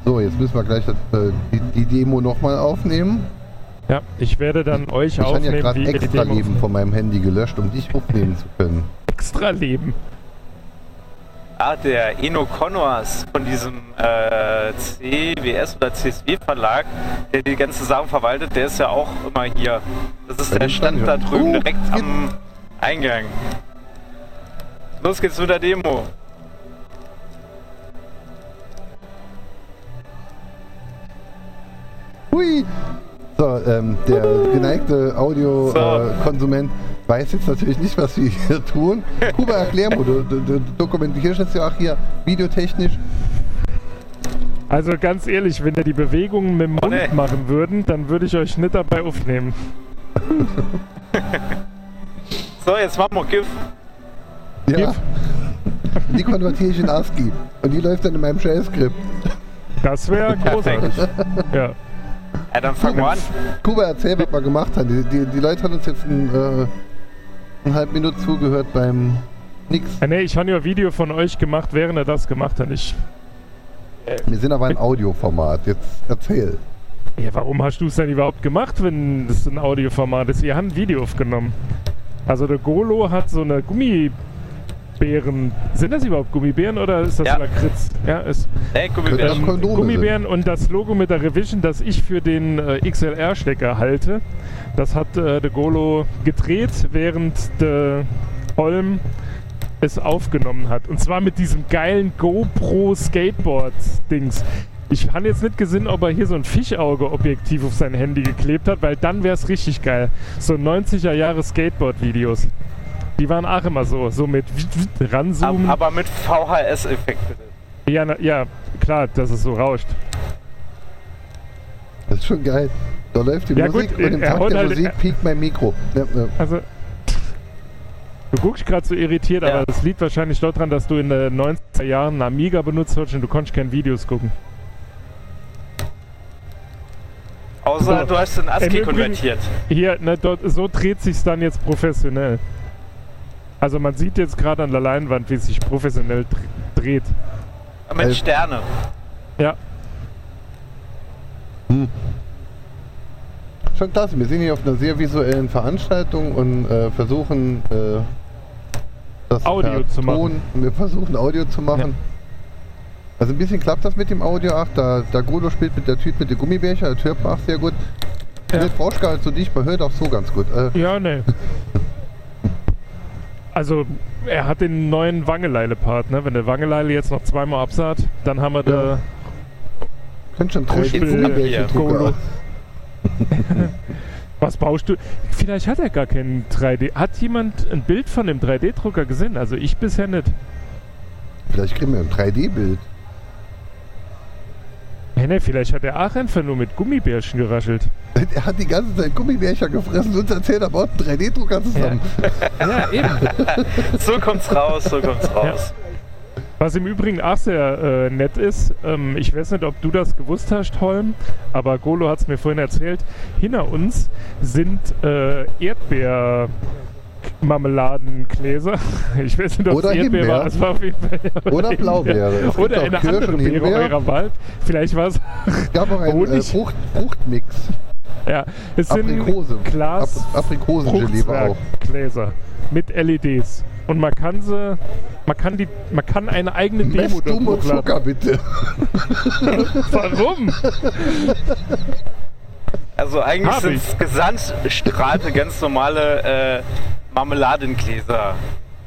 So, jetzt müssen wir gleich das, äh, die, die Demo nochmal aufnehmen. Ja, ich werde dann euch Ich habe ja aufnehmen, gerade wie ihr die extra Leben von meinem Handy gelöscht, um dich aufnehmen zu können. extra leben. Ah, der Eno Connors von diesem äh, CWS oder CSW Verlag, der die ganze Sachen verwaltet, der ist ja auch immer hier. Das ist der stand da drüben Oh, direkt am Eingang. Los geht's mit der Demo. Hui! So, ähm, der geneigte Audiokonsument weiß jetzt natürlich nicht, was wir hier tun. Kuba, erklär mal, du, du, du dokumentierst das ja auch hier videotechnisch. Also ganz ehrlich, wenn ihr die Bewegungen mit dem Mund nee. machen würden, dann würde ich euch nicht dabei aufnehmen. So, jetzt machen wir GIF. Ja. Die konvertiere ich in ASCII. Und die läuft dann in meinem Shell-Skript. Das wäre großartig. Ja. Ja, dann fangen wir an. Kuba, erzähl, was wir gemacht haben. Die, die, die Leute haben uns jetzt ein, äh, eine halbe Minute zugehört beim Nix. Ah, nee, ich habe ja ein Video von euch gemacht, während er das gemacht hat. Ich, Wir sind aber ein Audioformat. Jetzt erzähl. ja, warum hast du es denn überhaupt gemacht, wenn das ein Audioformat ist? Ihr habt ein Video aufgenommen. Also der Golo hat so eine Gummibären. Sind das überhaupt Gummibären oder ist das Ja. Lakritz? Ja, ist Ey, guck Könnte mal, das ähm, Gummibären und das Logo mit der Revision, das ich für den äh, XLR-Stecker halte. Das hat äh, der Golo gedreht, während der Holm es aufgenommen hat. Und zwar mit diesem geilen GoPro Skateboard-Dings. Ich habe jetzt nicht gesehen, ob er hier so ein Fischauge-Objektiv auf sein Handy geklebt hat, weil dann wäre es richtig geil. So 90er Jahre Skateboard-Videos. Die waren auch immer so, so mit ranzoomen. aber mit VHS-Effekt bitte. Ja, na, ja, klar, dass es so rauscht. Das ist schon geil. Da läuft die Ja, Musik gut, und im er Takt der halt- Musik piekt mein Mikro. Ja, ja. Also. Du guckst gerade so irritiert, Ja. aber das liegt wahrscheinlich daran, dass du in den 90er Jahren einen Amiga benutzt hast und du konntest keine Videos gucken. Außer So. du hast den ASCII konvertiert. Hier, ne, dort, so dreht sich's dann jetzt professionell. Also man sieht jetzt gerade an der Leinwand, wie es sich professionell dr- dreht. Mit Äh, Sterne. Ja, Schon klasse, wir sind hier auf einer sehr visuellen Veranstaltung und äh, versuchen äh, das Audio zu machen. Wir versuchen Audio zu machen. Also ein bisschen klappt das mit dem Audio. Ach, da, da Golo spielt mit der Typ mit den Gummibärchen, das hört man auch sehr gut. Ja. Ja. Das brauchst gar nicht so dicht, man hört auch so ganz gut. Äh, ja, ne. Also, er hat den neuen Wangeleile-Part, ne? Wenn der Wangeleile jetzt noch zweimal absaht, dann haben wir da könnt schon Gummibärchen Golo. Was brauchst du? Vielleicht hat er gar keinen 3D. Hat jemand ein Bild von dem 3D-Drucker gesehen? Also ich bisher nicht. Vielleicht kriegen wir ein 3D-Bild. Nee, vielleicht hat er auch einfach nur mit Gummibärchen geraschelt. Er hat die ganze Zeit Gummibärchen gefressen und erzählt, er baut einen 3D-Drucker zusammen. Ja, eben. So kommt's raus, so kommt's raus. Was im Übrigen auch sehr äh, nett ist, ähm, ich weiß nicht, ob du das gewusst hast, Holm, aber Golo hat es mir vorhin erzählt. Hinter uns sind äh, Erdbeer-Marmeladengläser. Ich weiß nicht, ob es Oder Erdbeer Himbeer. war. Es war auf jeden Fall, Oder Himbeer. Blaubeere. Es Oder eine andere Beere eurer Wahl. Vielleicht war es. Es gab auch einen äh, Honig. Frucht, Fruchtmix. Ja, es sind. Glas Ap Aprikosengelee auch. Fruchtwerkgläser mit LEDs. Und man kann sie, man kann die, man kann eine eigene Demo Mess und. Zucker bitte. Warum? Also eigentlich sind es gesandstrahlte, ganz normale äh, Marmeladengläser.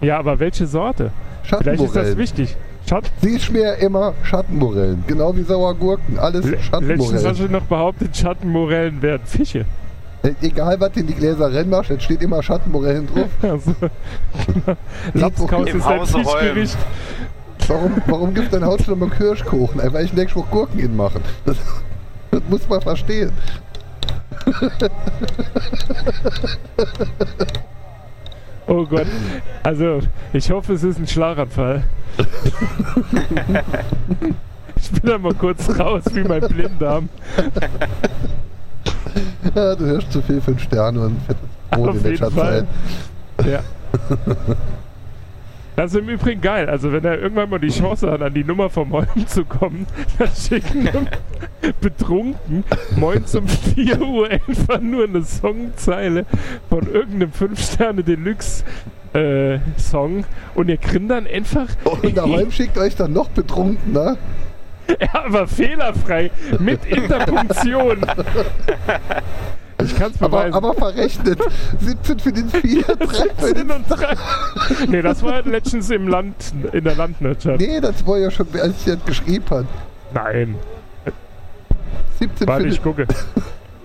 Ja, aber welche Sorte? Vielleicht ist das Schattenmorellen. wichtig. Schat Sie schwer immer Schattenmorellen. Genau wie Sauergurken. Alles Le- Letztens hast Schattenmorellen. du noch behauptet, Schattenmorellen wären Fische. Äh, Egal, was in die Gläser reinmachst, es steht immer Schattenmorellen drauf. Also, Lapskaus Im ist ein. Fischgericht. Warum, warum gibt ein Haus schon mal Kirschkuchen? Einfach ich nächste Woche Gurken hinmachen. Das, das muss man verstehen. Oh Gott. Also, ich hoffe, es ist ein Schlaganfall. ich bin da mal kurz raus, wie mein Blinddarm. Ja, du hörst zu viel fünf Sterne und fettes Brot Auf in Fall. Zeit. Ja. Das ist im Übrigen geil. Also, wenn er irgendwann mal die Chance hat, an die Nummer vom Holm zu kommen, dann schicken wir betrunken morgens um 4 Uhr einfach nur eine Songzeile von irgendeinem 5-Sterne-Deluxe-Song und ihr kriegt dann einfach. Und der Holm schickt euch dann noch betrunkener. Ja, aber fehlerfrei. Mit Interpunktion. Ich kann es Aber, beweisen. aber verrechnet. 17 für den 4, 3 für 17 den und 3. Nee, das war letztens im Land, in der Landwirtschaft. Nee, das war ja schon, als ich das geschrieben habe. Nein. 17 Warte, für, ich den, gucke.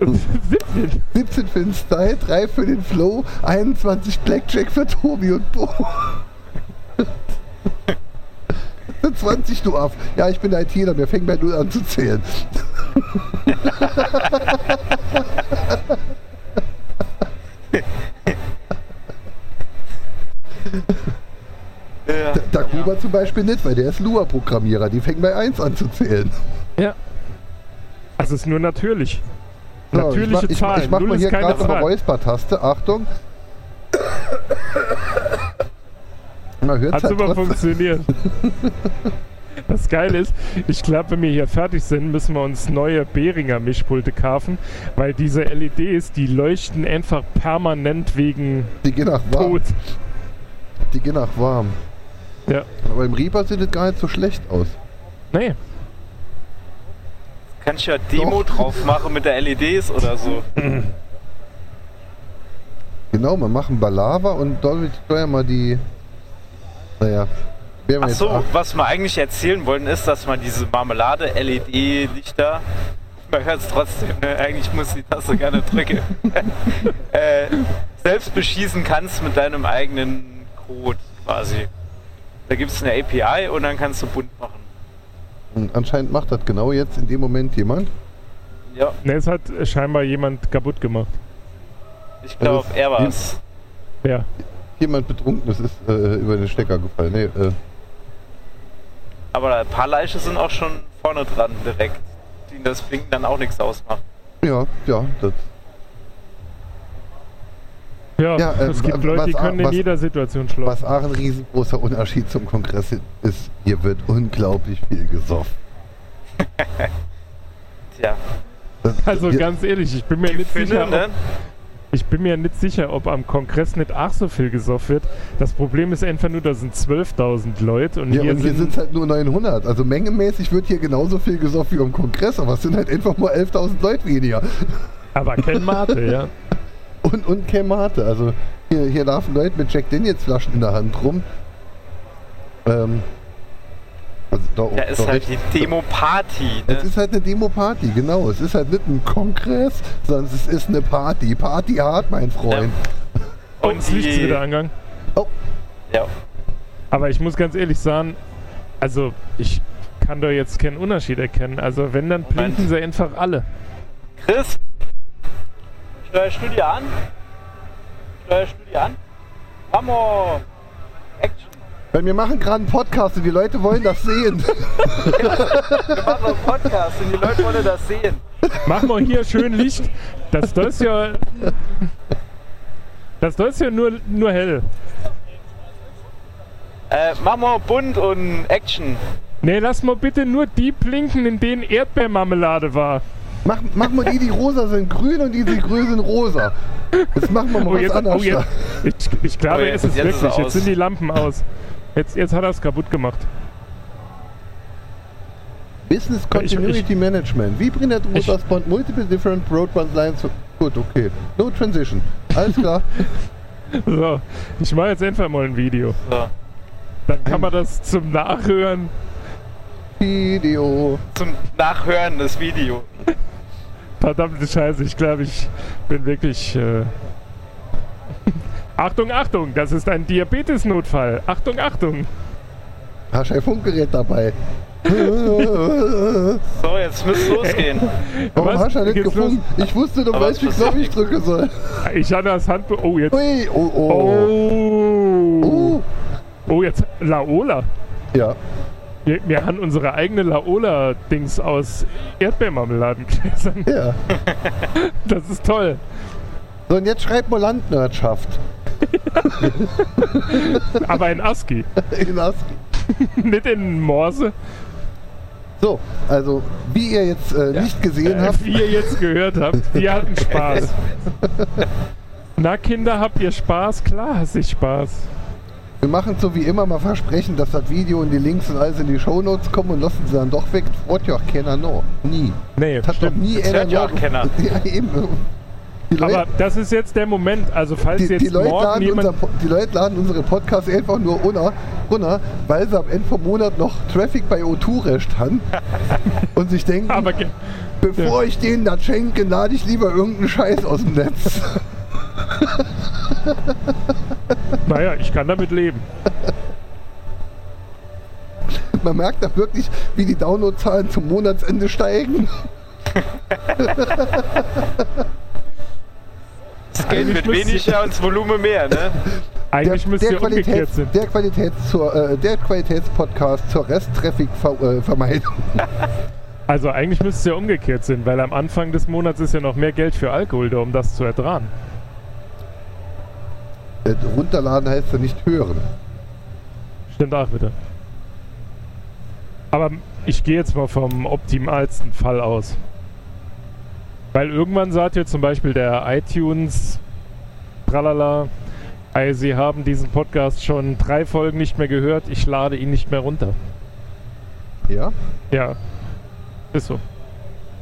17. 17 für den Style, 3 für den Flow, 21 Blackjack für Tobi und Bo. 20 du auf. Ja, ich bin ITler, mir fängt bei null an zu zählen. Ja. Der Kuba zum Beispiel nicht, weil der ist Lua-Programmierer. Die fängt bei 1 an zu zählen. Ja. Also es ist nur natürlich. So, Natürliche ich mach, Zahlen. Ich, ich mach Null mal hier gerade eine. Räuspertaste. Achtung. Man hört Hat halt super trotzdem. funktioniert. Das Geile ist, ich glaube, wenn wir hier fertig sind, müssen wir uns neue Behringer Mischpulte kaufen, weil diese LEDs, die leuchten einfach permanent wegen Die gehen nach warm. Tod. Die gehen nach warm. Ja. Aber im Reaper sieht es gar nicht so schlecht aus. Nee, Kannst ja Demo Doch. drauf machen mit der LEDs oder so. Genau, wir machen Balava und damit steuern wir die. Naja. Werden wir Ach jetzt so, acht- was wir eigentlich erzählen wollten, ist, dass man diese Marmelade-LED-Lichter, man hört es trotzdem, ne? eigentlich muss die Taste gerne drücken, äh, selbst beschießen kannst mit deinem eigenen Code quasi. Da gibt es eine API und dann kannst du bunt machen. Und anscheinend macht das genau jetzt in dem Moment jemand. Ja, Ne, es hat scheinbar jemand kaputt gemacht. ich glaube, das- er war's. Ja. Jemand Betrunkenes ist äh, über den Stecker gefallen. Nee, äh, Aber ein paar Leiche sind auch schon vorne dran direkt. Die das Blinken dann auch nichts ausmacht. ja, ja, das, Ja, Ja, äh, es gibt was- Leute, die was- können in was- jeder Situation was schlafen. auch ein riesengroßer Unterschied zum Kongress ist, hier wird unglaublich viel gesoffen. Tja, Also ganz ehrlich, ich bin mir die nicht sicher, Finne, ne? Ich bin mir nicht sicher, ob am Kongress nicht auch so viel gesoffen wird. Das Problem ist einfach nur, da sind 12.000 Leute und Ja, hier und hier sind es halt nur 900. Also mengemäßig wird hier genauso viel gesoffen wie am Kongress, aber es sind halt einfach mal 11.000 Leute weniger. aber kein Mate, ja. Und, und kein Mate. Also hier, hier laufen Leute mit Jack Daniels Flaschen in der Hand rum. Ähm, also da, Ja, ist halt recht- die Demo-Party, Es ne? ist halt eine Demo-Party, genau. Es ist halt nicht ein Kongress, sondern es ist eine Party. Party hart, mein Freund. Und das Licht ist die- wieder angegangen. Ja. Aber ich muss ganz ehrlich sagen, also ich kann da jetzt keinen Unterschied erkennen. Also wenn, dann Moment. blinken sie einfach alle. Chris, Steuerstudie an. Steuerstudie an. Vamos! Action! Weil wir machen gerade einen Podcast und die Leute wollen das sehen. Wir machen einen Podcast und die Leute wollen das sehen. Mach mal hier schön Licht. Das da ist ja. Das da ist ja nur, nur hell. Äh, machen wir bunt und Action. Nee, lass mal bitte nur die blinken, in denen Erdbeermarmelade war. mach, mach mal die, die rosa sind grün und die, die grün sind rosa. Jetzt machen wir mal Oh, was jetzt, anderes. oh, jetzt, ich, ich glaube, Oh, es jetzt- ist jetzt ist wirklich. er Jetzt sind die Lampen aus. Jetzt, jetzt hat er es kaputt gemacht. Business Continuity Management. Wie bringt der Ich- Router multiple different broadband lines? Gut, okay. No transition. Alles klar. So, ich mache jetzt einfach mal ein Video. So. Dann kann man das zum Nachhören. Video. Zum Nachhören des Video. Verdammte Scheiße, ich glaube, ich bin wirklich. Äh Achtung, Achtung, das ist ein Diabetesnotfall. Achtung, Achtung. Hast du ein Funkgerät dabei? So, jetzt müsste losgehen. Warum Was? hast du nicht gefunden? Ich wusste, du weißt, es wie Knopf ich drücken soll. Ich hatte das Handbuch. Oh, jetzt. Ui, oh, oh. Oh. Oh. Oh, jetzt Laola. Ja. Wir, wir haben unsere eigene Laola-Dings aus Erdbeermarmeladengläsern. Ja. Das ist toll. So, und jetzt schreibt mal Landwirtschaft. Aber in ASCII, In ASCII. nicht in Morse. So, also, wie ihr jetzt äh, nicht gesehen Äh, habt, wie ihr jetzt gehört habt, wir hatten Spaß. Na, Kinder, habt ihr Spaß? Klar, hast ich Spaß. wir machen so wie immer mal versprechen, dass das Video und die Links und alles in die Shownotes kommen und lassen sie dann doch weg. Freut ja auch keiner noch. Nie. Nee, Das hat doch nie Das hört ja auch keiner. Ja, eben. Leute, Aber das ist jetzt der Moment. Also, falls die, jetzt die, Leute morgen laden unser, jemand. Po- die Leute laden unsere Podcasts einfach nur runter, runter, weil sie am Ende vom Monat noch Traffic bei O2 recht haben und sich denken, Aber bevor ich denen das schenke, lade ich lieber irgendeinen Scheiß aus dem Netz. naja, ich kann damit leben. Man merkt da wirklich, wie die Downloadzahlen zum Monatsende steigen. Das Geld wird Eigentlich müsste- weniger und das Volumen mehr, ne? Eigentlich müsste ihr umgekehrt Qualitäts, sind. der, Qualitäts zur, äh, der Qualitätspodcast zur Resttraffic-Vermeidung. Also eigentlich müsste es ja umgekehrt sein, weil am Anfang des Monats ist ja noch mehr Geld für Alkohol da, um das zu ertragen. Äh, runterladen heißt ja nicht hören. Stimmt auch wieder. Aber ich gehe jetzt mal vom optimalsten Fall aus. Weil irgendwann sagt ja zum Beispiel der iTunes Tralala, Sie haben diesen Podcast schon drei Folgen nicht mehr gehört, ich lade ihn nicht mehr runter. Ja? Ja, ist so.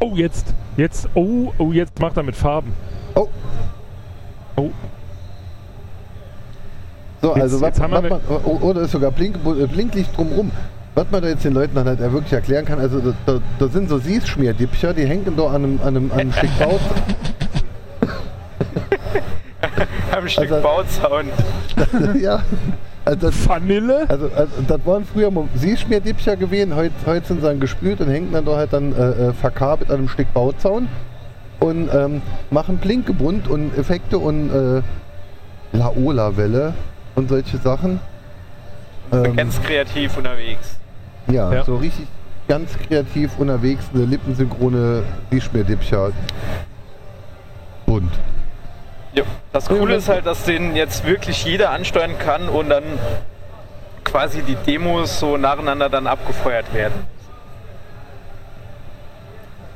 Oh, jetzt, jetzt, oh, oh, jetzt macht er mit Farben. Oh. Oh, So, Jetzt- also was, jetzt haben was wir man, oh, oder ist sogar Blink, Blinklicht drumrum. Was man da jetzt den Leuten dann halt wirklich erklären kann, also da, da, da sind so Sies-Schmierdippcher, die hängen da an einem, an einem, an einem Stück Baut. Am Stück Also- Bauzaun. ja. Also das, Vanille? also, also das waren früher mal Seeschmierdipcher gewesen, heute, heute sind sie dann gespült und hängen dann da halt dann äh, äh, verkabelt an einem Stück Bauzaun und ähm, machen Blinkebund und Effekte und äh, Laola-Welle und solche Sachen. Ähm, Ganz kreativ unterwegs. ja, Ja. so richtig ganz kreativ unterwegs, eine lippensynchrone Seeschmierdipcher. Bunt. Ja. Das Coole ist halt, dass den jetzt wirklich jeder ansteuern kann und dann quasi die Demos so nacheinander dann abgefeuert werden.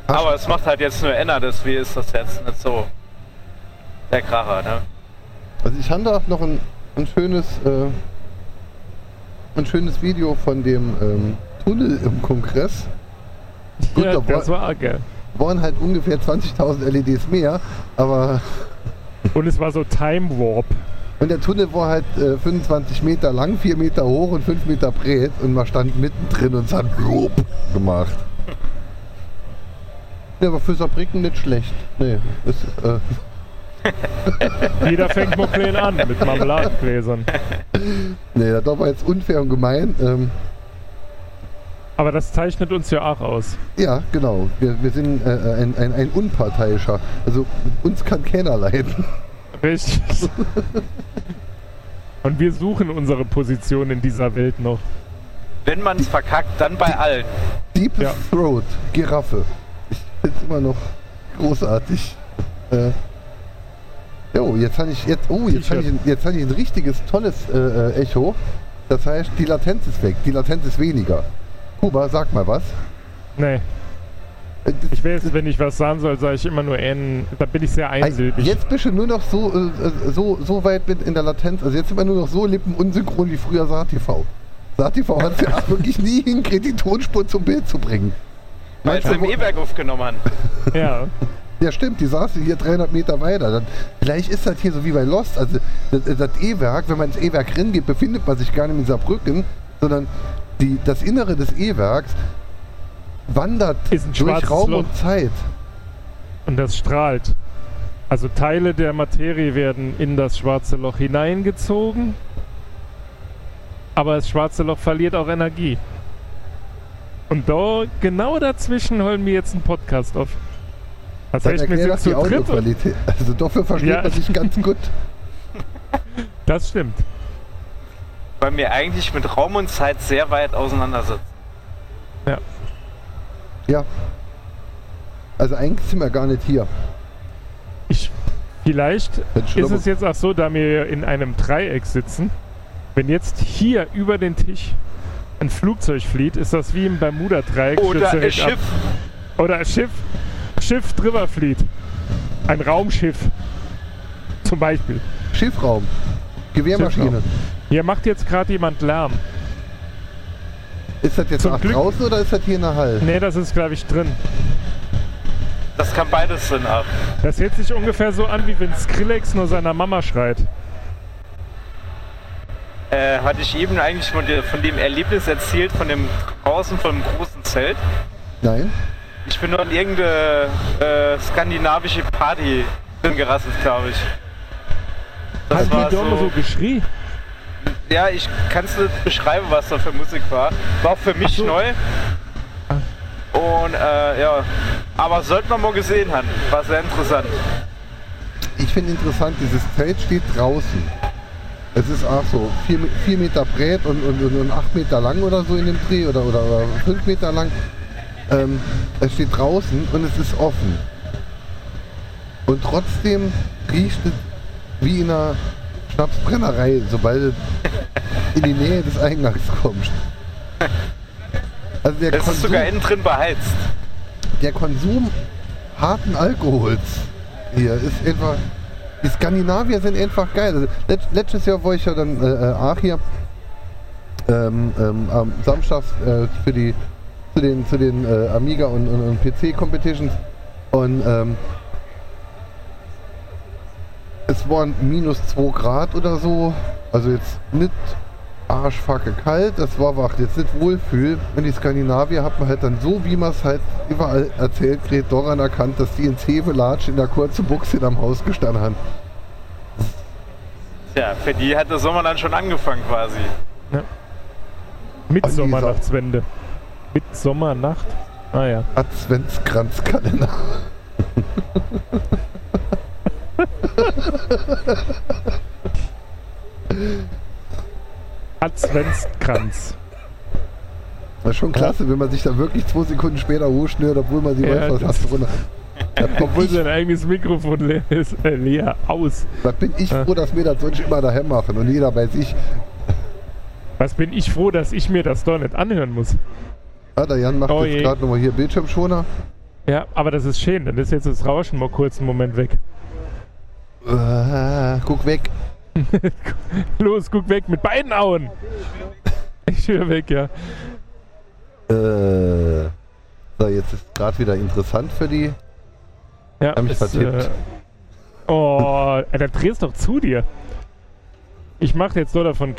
Aber es macht halt jetzt nur Enna, deswegen ist das jetzt nicht so der Kracher, ne? Also ich habe da auch noch ein, ein schönes äh, ein schönes Video von dem ähm, Tunnel im Kongress. Gut, Ja, da das war, war geil. waren halt ungefähr 20.000 LEDs mehr, aber Und es war so Time Warp. und der Tunnel war halt äh, 25 Meter lang, 4 Meter hoch und 5 Meter breit und man stand mittendrin und es hat Blub gemacht. Ja, aber für Saarbrücken nicht schlecht. Nee, ist, äh, Jeder fängt mal klein an mit Marmeladengläsern. nee, das war jetzt unfair und gemein. Ähm, Aber das zeichnet uns ja auch aus. Ja, genau. Wir, wir sind äh, ein, ein, ein Unparteiischer. Also uns kann keiner leiden. Richtig. Und wir suchen unsere Position in dieser Welt noch. Wenn man es verkackt, dann bei allen. Deepest Ja. Throat, Giraffe. Ich finde es immer noch großartig. Äh, jo, jetzt habe ich jetzt, oh, jetzt habe ich, ein- jetzt hab ich ein richtiges tolles äh, äh, Echo. Das heißt, die Latenz ist weg. Die Latenz ist weniger. Kuba, sag mal was. Nee. Äh, Ich weiß, wenn ich was sagen soll, sage ich immer nur N. Da bin ich sehr einsilbig. Jetzt bist du nur noch so, äh, so, so weit mit in der Latenz. Also jetzt sind wir nur noch so lippenunsynchrон wie früher SATV. SATV hat es ja auch wirklich nie hingekriegt, die Tonspur zum Bild zu bringen. Weil sie im E-Werk aufgenommen haben. Ja. Ja, stimmt, die saß hier 300 Meter weiter. Dann, vielleicht ist das hier so wie bei Lost. Also das, das E-Werk, wenn man ins E-Werk reingeht, befindet man sich gar nicht in Saarbrücken, sondern die, das Innere des E-Werks wandert durch Raum Loch. und Zeit. Und das strahlt. Also Teile der Materie werden in das schwarze Loch hineingezogen. Aber das schwarze Loch verliert auch Energie. Und da, genau dazwischen, holen wir jetzt einen Podcast auf. Das Dann heißt, wir erklärt sind das die zu dritt. Audioqualität. Also dafür versteht Ja. man sich ganz gut. Das stimmt. Weil wir eigentlich mit Raum und Zeit sehr weit auseinandersitzen. Ja. Also eigentlich sind wir gar nicht hier. Ich, vielleicht ist es jetzt auch so, da wir in einem Dreieck sitzen, wenn jetzt hier über den Tisch ein Flugzeug flieht, ist das wie im Bermuda-Dreieck. Oder ein direkt ab. Schiff. Oder ein Schiff. Schiff drüber flieht. Ein Raumschiff. Zum Beispiel. Schiffraum. Gewehrmaschine. Schiffraum. Hier macht jetzt gerade jemand Lärm. Ist das jetzt Zum nach Glück- draußen oder ist das hier in der Halle? Ne, das ist, glaube ich, drin. Das kann beides Sinn haben. Das hört sich ungefähr so an, wie wenn Skrillex nur seiner Mama schreit. Äh, hatte ich eben eigentlich von, der, von dem Erlebnis erzählt, von dem draußen von dem großen Zelt. Nein? Ich bin dort in irgendeine äh, skandinavische Party drin gerasselt, glaube ich. Das Hat war die Dome so so, geschrien? ja, ich kann es nicht beschreiben, was da für Musik war. War auch für mich so. neu. Und äh, ja, aber sollte man mal gesehen haben. War sehr interessant. Ich finde interessant, dieses Zelt steht draußen. Es ist auch so vier, vier Meter breit und, und, und, und acht Meter lang oder so in dem Dreh oder, oder, oder fünf Meter lang. Ähm, es steht draußen und es ist offen. Und trotzdem riecht es wie in einer Schnapsbrennerei, sobald du in die Nähe des Eingangs kommst. Also der Es ist Konsum, sogar innen drin beheizt. der Konsum harten Alkohols hier ist einfach. Die Skandinavier sind einfach geil. Also, let, letztes Jahr war ich ja dann äh, äh, auch hier ähm, ähm, am Samstag äh, für die zu den zu den äh, Amiga und, und, und PC Competitions und ähm, es waren minus 2 Grad oder so. Also jetzt nicht arschfacke kalt, das war wach, jetzt nicht Wohlfühl. Und die Skandinavier hat man halt dann so, wie man es halt überall erzählt, kriegt, daran erkannt, dass die ins Hevelatsch in der kurzen Buchse am Haus gestanden haben. Tja, für die hat der Sommer dann schon angefangen quasi. Mitsommernachtswende. Mitsommernacht? Ah ja. Adventskranzkalender. Adventskranz. Das ist schon klasse, wenn man sich dann wirklich zwei Sekunden später hochschnürt, obwohl man sie Ja, weiß, was das- hast du runter. Da Obwohl sein eigenes Mikrofon leer ist. Äh, leer. Aus. da bin ich froh, dass wir das sonst immer daheim machen und jeder bei sich. Was bin ich froh, dass ich mir das doch nicht anhören muss. Ah, der Jan macht Oh jetzt je. gerade nochmal hier Bildschirmschoner. Ja, aber das ist schön. Dann ist jetzt das Rauschen mal kurz einen Moment weg. Äh, guck weg. Los, guck weg mit beiden Augen. Ich höre weg, ja. Äh, so, jetzt ist gerade wieder interessant für die. Ja, Hab mich vertippt. Äh, oh, dann drehst doch zu dir. Ich mache jetzt nur davon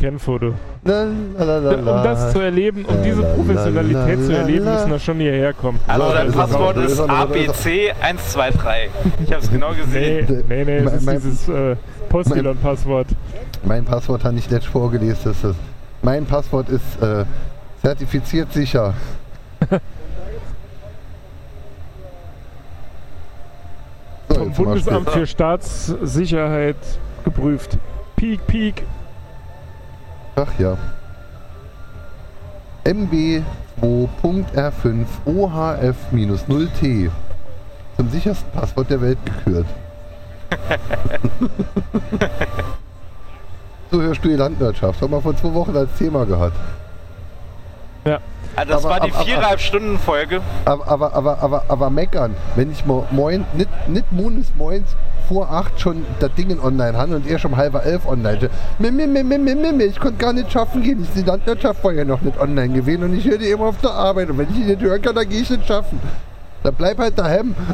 la, Um das zu erleben, um diese Professionalität zu erleben, müssen wir schon hierher kommen. Also So, dein das Passwort ist das ist auch- ABC 123. Ich habe es genau Nee, gesehen. nee, nee, es Mein- ist dieses äh, Postillon-Passwort. Mein Passwort habe ich nicht vorgelesen. Das ist, mein Passwort ist äh, zertifiziert sicher. Vom Bundesamt für Staatssicherheit geprüft. Peak, Peak. Ach ja. MB2.R5 OHF-0T. Zum sichersten Passwort der Welt gekürt. so hörst du die Landwirtschaft. Haben wir vor zwei Wochen als Thema gehabt. Ja. Ah, das Aber- war die aber- viereinhalb Stunden Folge. Aber, aber, aber, aber, aber meckern, wenn ich mo moin, nicht, nicht Mondes moins vor acht schon das Ding online habe und er schon um halber elf online. Ich konnte gar nicht schaffen gehen. Ich die Landwirtschaft vorher noch nicht online gewesen und ich höre die immer auf der Arbeit. Und wenn ich ihn nicht hören kann, dann gehe ich nicht schaffen. Dann bleib halt daheim.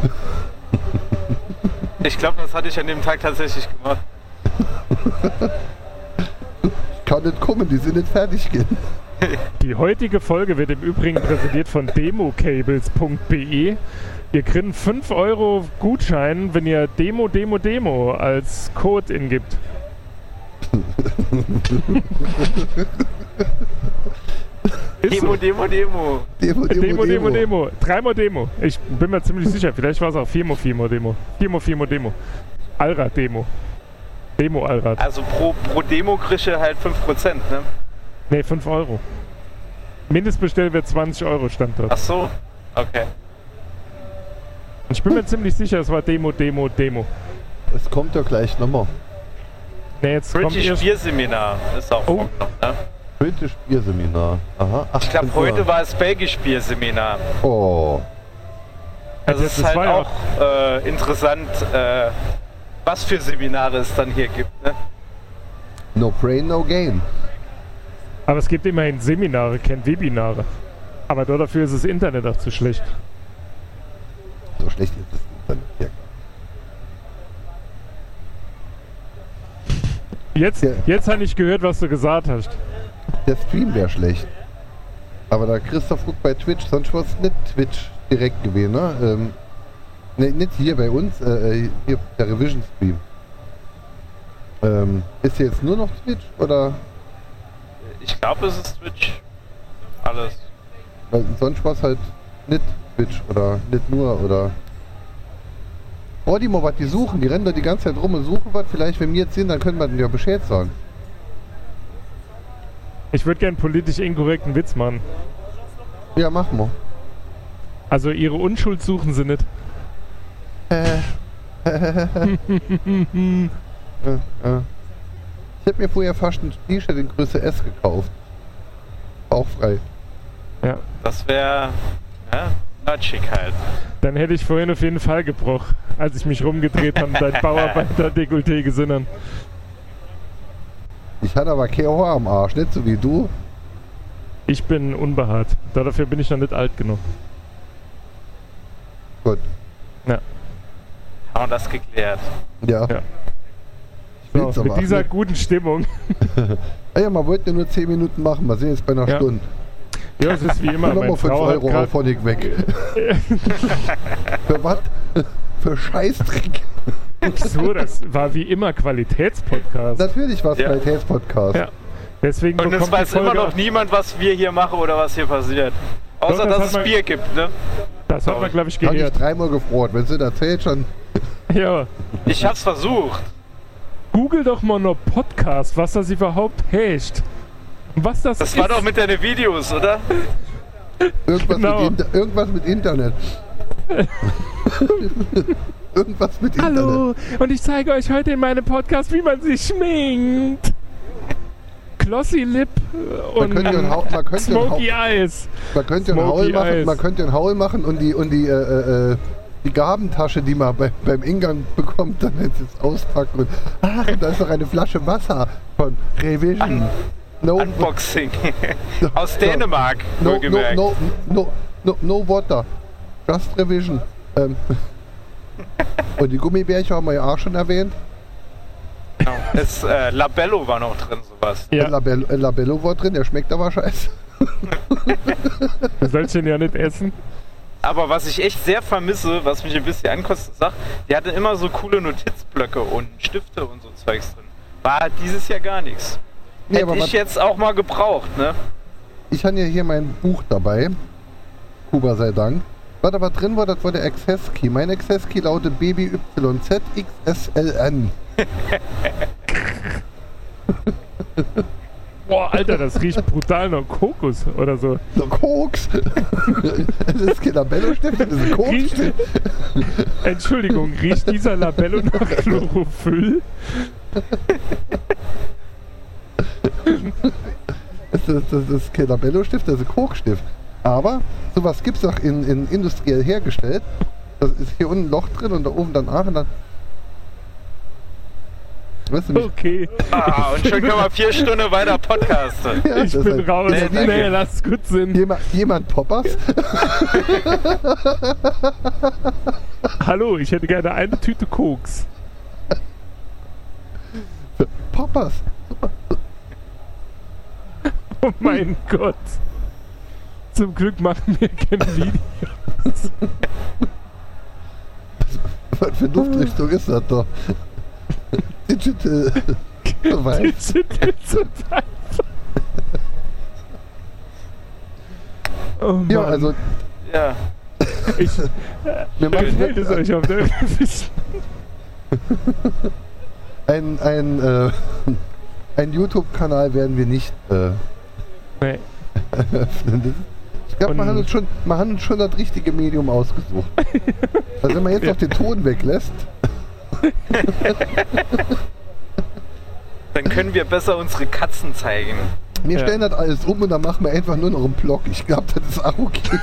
Ich glaube, das hatte ich an dem Tag tatsächlich gemacht. Kann nicht kommen, die sind nicht fertig gehen. Die heutige Folge wird im Übrigen präsentiert von democables.be. Ihr kriegt 5 Euro Gutschein, wenn ihr Demo, Demo, Demo als Code ingibt. Demo. Demo, Demo. Demo, Demo, Demo, Demo. Dreimal Demo. Ich bin mir ziemlich sicher. Vielleicht war es auch viermal, viermal Demo. Viermal, viermal Demo. Allrad Demo. Demo Allrad. Also pro, pro Demo kriege halt 5%, ne? Ne, 5 Euro. Mindestbestellwert 20 Euro stand dort. Ach so. Okay. Und ich bin mir ziemlich sicher, es war Demo, Demo, Demo. Es kommt ja gleich nochmal. Ne, jetzt kommt British erst... Beer Seminar ist auch Oh. vorgenommen, ne? British Bierseminar. Aha. Ich glaube, 18 Uhr. heute war es Belgisch Bier Seminar. Oh. Das Also ist das halt auch äh, interessant, äh, was für Seminare es dann hier gibt, ne? No brain, no gain. Aber es gibt immerhin Seminare, kein Webinare. Aber dafür ist das Internet auch zu schlecht. So schlecht ist es dann nicht. Jetzt, Ja. jetzt habe ich gehört, was du gesagt hast. Der Stream wäre schlecht. Aber da Christoph guckt bei Twitch, sonst war es nicht Twitch direkt gewesen, ne? Ähm, ne, nicht hier bei uns, äh, äh, hier der Revision Stream. Ähm, ist hier jetzt nur noch Twitch oder Ich glaube, es ist Twitch. Alles. weil sonst war es halt nicht Twitch oder nicht nur oder. Oh, die mal was die suchen, die rennen da die ganze Zeit rum und suchen was. Vielleicht, wenn wir jetzt sehen, dann können wir denen ja Bescheid sagen. Ich würde gern politisch inkorrekten Witz machen. Ja, machen wir. Also ihre Unschuld suchen sie nicht. Äh, äh. Ich habe mir vorher fast ein T-Shirt in Größe S gekauft. Bauchfrei. Ja. Das wäre, ja, nerdschig halt. Dann hätte ich vorhin auf jeden Fall gebrochen, als ich mich rumgedreht habe und dein Bauarbeiter-Dekolleté habe. Ich hatte aber kein Ohr am Arsch, nicht so wie du. Ich bin unbehaart. Dafür bin ich noch nicht alt genug. Gut. Haben wir das geklärt. Ja. Ja. Ich So, mit dieser nicht. guten Stimmung. Ah ja, man wollte ja nur 10 Minuten machen. Wir sind jetzt bei einer Ja. Stunde. Ja, es ist wie immer. Nochmal Meine 5 Frau hat Euro grad- auf Honig weg. Für was? Für Scheißdreck. So, das war wie immer Qualitätspodcast. Natürlich war es Ja. Qualitätspodcast. Ja. Deswegen Und es weiß immer noch niemand, was wir hier machen oder was hier passiert. Außer, Doch, das dass es man- Bier gibt, ne? Das hat man, glaube ich, Habe ich gehört. dreimal gefroren. Wenn sie das erzählt, schon. Ja. Ich hab's versucht. Google doch mal noch Podcast, was das überhaupt heißt. Was das, Das ist. war doch mit deinen Videos, oder? Irgendwas, Genau. mit, irgendwas mit Internet. irgendwas mit Internet. Hallo, und ich zeige euch heute in meinem Podcast, wie man sich schminkt. Glossy Lip und könnte ja ein Hau- man könnte ja ein Smoky Eyes. Man könnte einen Smoky Haul machen, man könnte einen Haul machen und die und die äh, äh, äh, die Gabentasche, die man bei, beim Eingang bekommt, dann jetzt jetzt auspacken und ach, da ist noch eine Flasche Wasser von Revision. No, Unboxing. Aus Dänemark, no, no, wohlgemerkt. no, no, no, no water, just Revision. Ähm. und die Gummibärchen haben wir ja auch schon erwähnt. Genau. Das äh, Labello war noch drin, sowas. Ja, Labello, Labello war drin, der schmeckt aber scheiße. du sollst den ja nicht essen. Aber was ich echt sehr vermisse, was mich ein bisschen ankostet, sagt, die hatte immer so coole Notizblöcke und Stifte und so Zeugs drin. War dieses Jahr gar nichts. Nee, Hätte ich jetzt auch mal gebraucht, ne? Ich habe ja hier mein Buch dabei. Kuba sei Dank. Was aber drin war, das war der Access Key. Mein Access Key lautet BBYZXSLN. Boah, Alter, das riecht brutal nach Kokos oder so. So Koks. das ist kein Labello-Stift, das ist ein Koks. Riecht, Entschuldigung, riecht dieser Labello nach Chlorophyll? Das, das, das ist kein Labello-Stift, das ist ein Kokstift. Aber sowas gibt es auch in, in industriell hergestellt. Das ist hier unten ein Loch drin und da oben dann auch und dann. Weißt du nicht? Okay, Ah, und schon können wir vier Stunden weiter podcasten. Ja, ich das bin ist raus. Nee. Nee, lass gut Sinn. Jemand, jemand Poppers? Hallo, ich hätte gerne eine Tüte Koks. Poppers. Oh mein Gott. Zum Glück machen wir kein Video. Was für Duftrichtung ist das doch? Digital. Weiß. Digital Survivor. Oh Mann. Ja, also Ja. ich wir machen hält es euch auf der ein, ein, äh, ein YouTube-Kanal werden wir nicht äh, nee. öffnen. Das- Ich glaube, man, hat uns schon- man hat uns schon das richtige Medium ausgesucht. Also wenn man jetzt noch den Ton weglässt, Dann können wir besser unsere Katzen zeigen. wir Ja. stellen das alles um und dann machen wir einfach nur noch einen Blog. Ich glaube, das ist auch okay.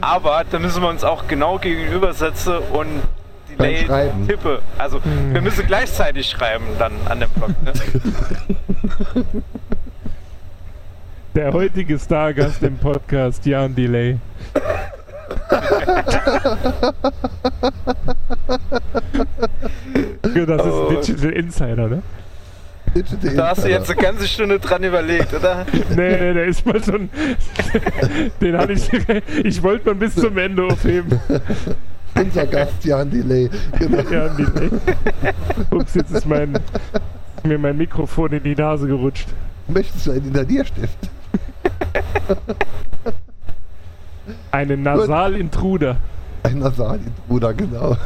Aber da müssen wir uns auch genau gegenübersetzen und Delay Schreiben. tippe. Also wir müssen gleichzeitig schreiben dann an dem Blog. Ne? Der heutige Stargast im Podcast, Jan Delay. Das ist ein Digital Insider, ne? Digital Da hast du jetzt eine ganze Stunde dran überlegt, oder? Nee, nee, der ist mal schon. Den hatte ich. Ich wollte mal bis zum Ende aufheben. Unser Gast Jan Delay. Genau. Jan Delay. Ups, jetzt ist mein. ist mir mein Mikrofon in die Nase gerutscht. Möchtest du einen Inhalierstift? Einen Nasal-Intruder. Ein Nasali-Bruder, genau.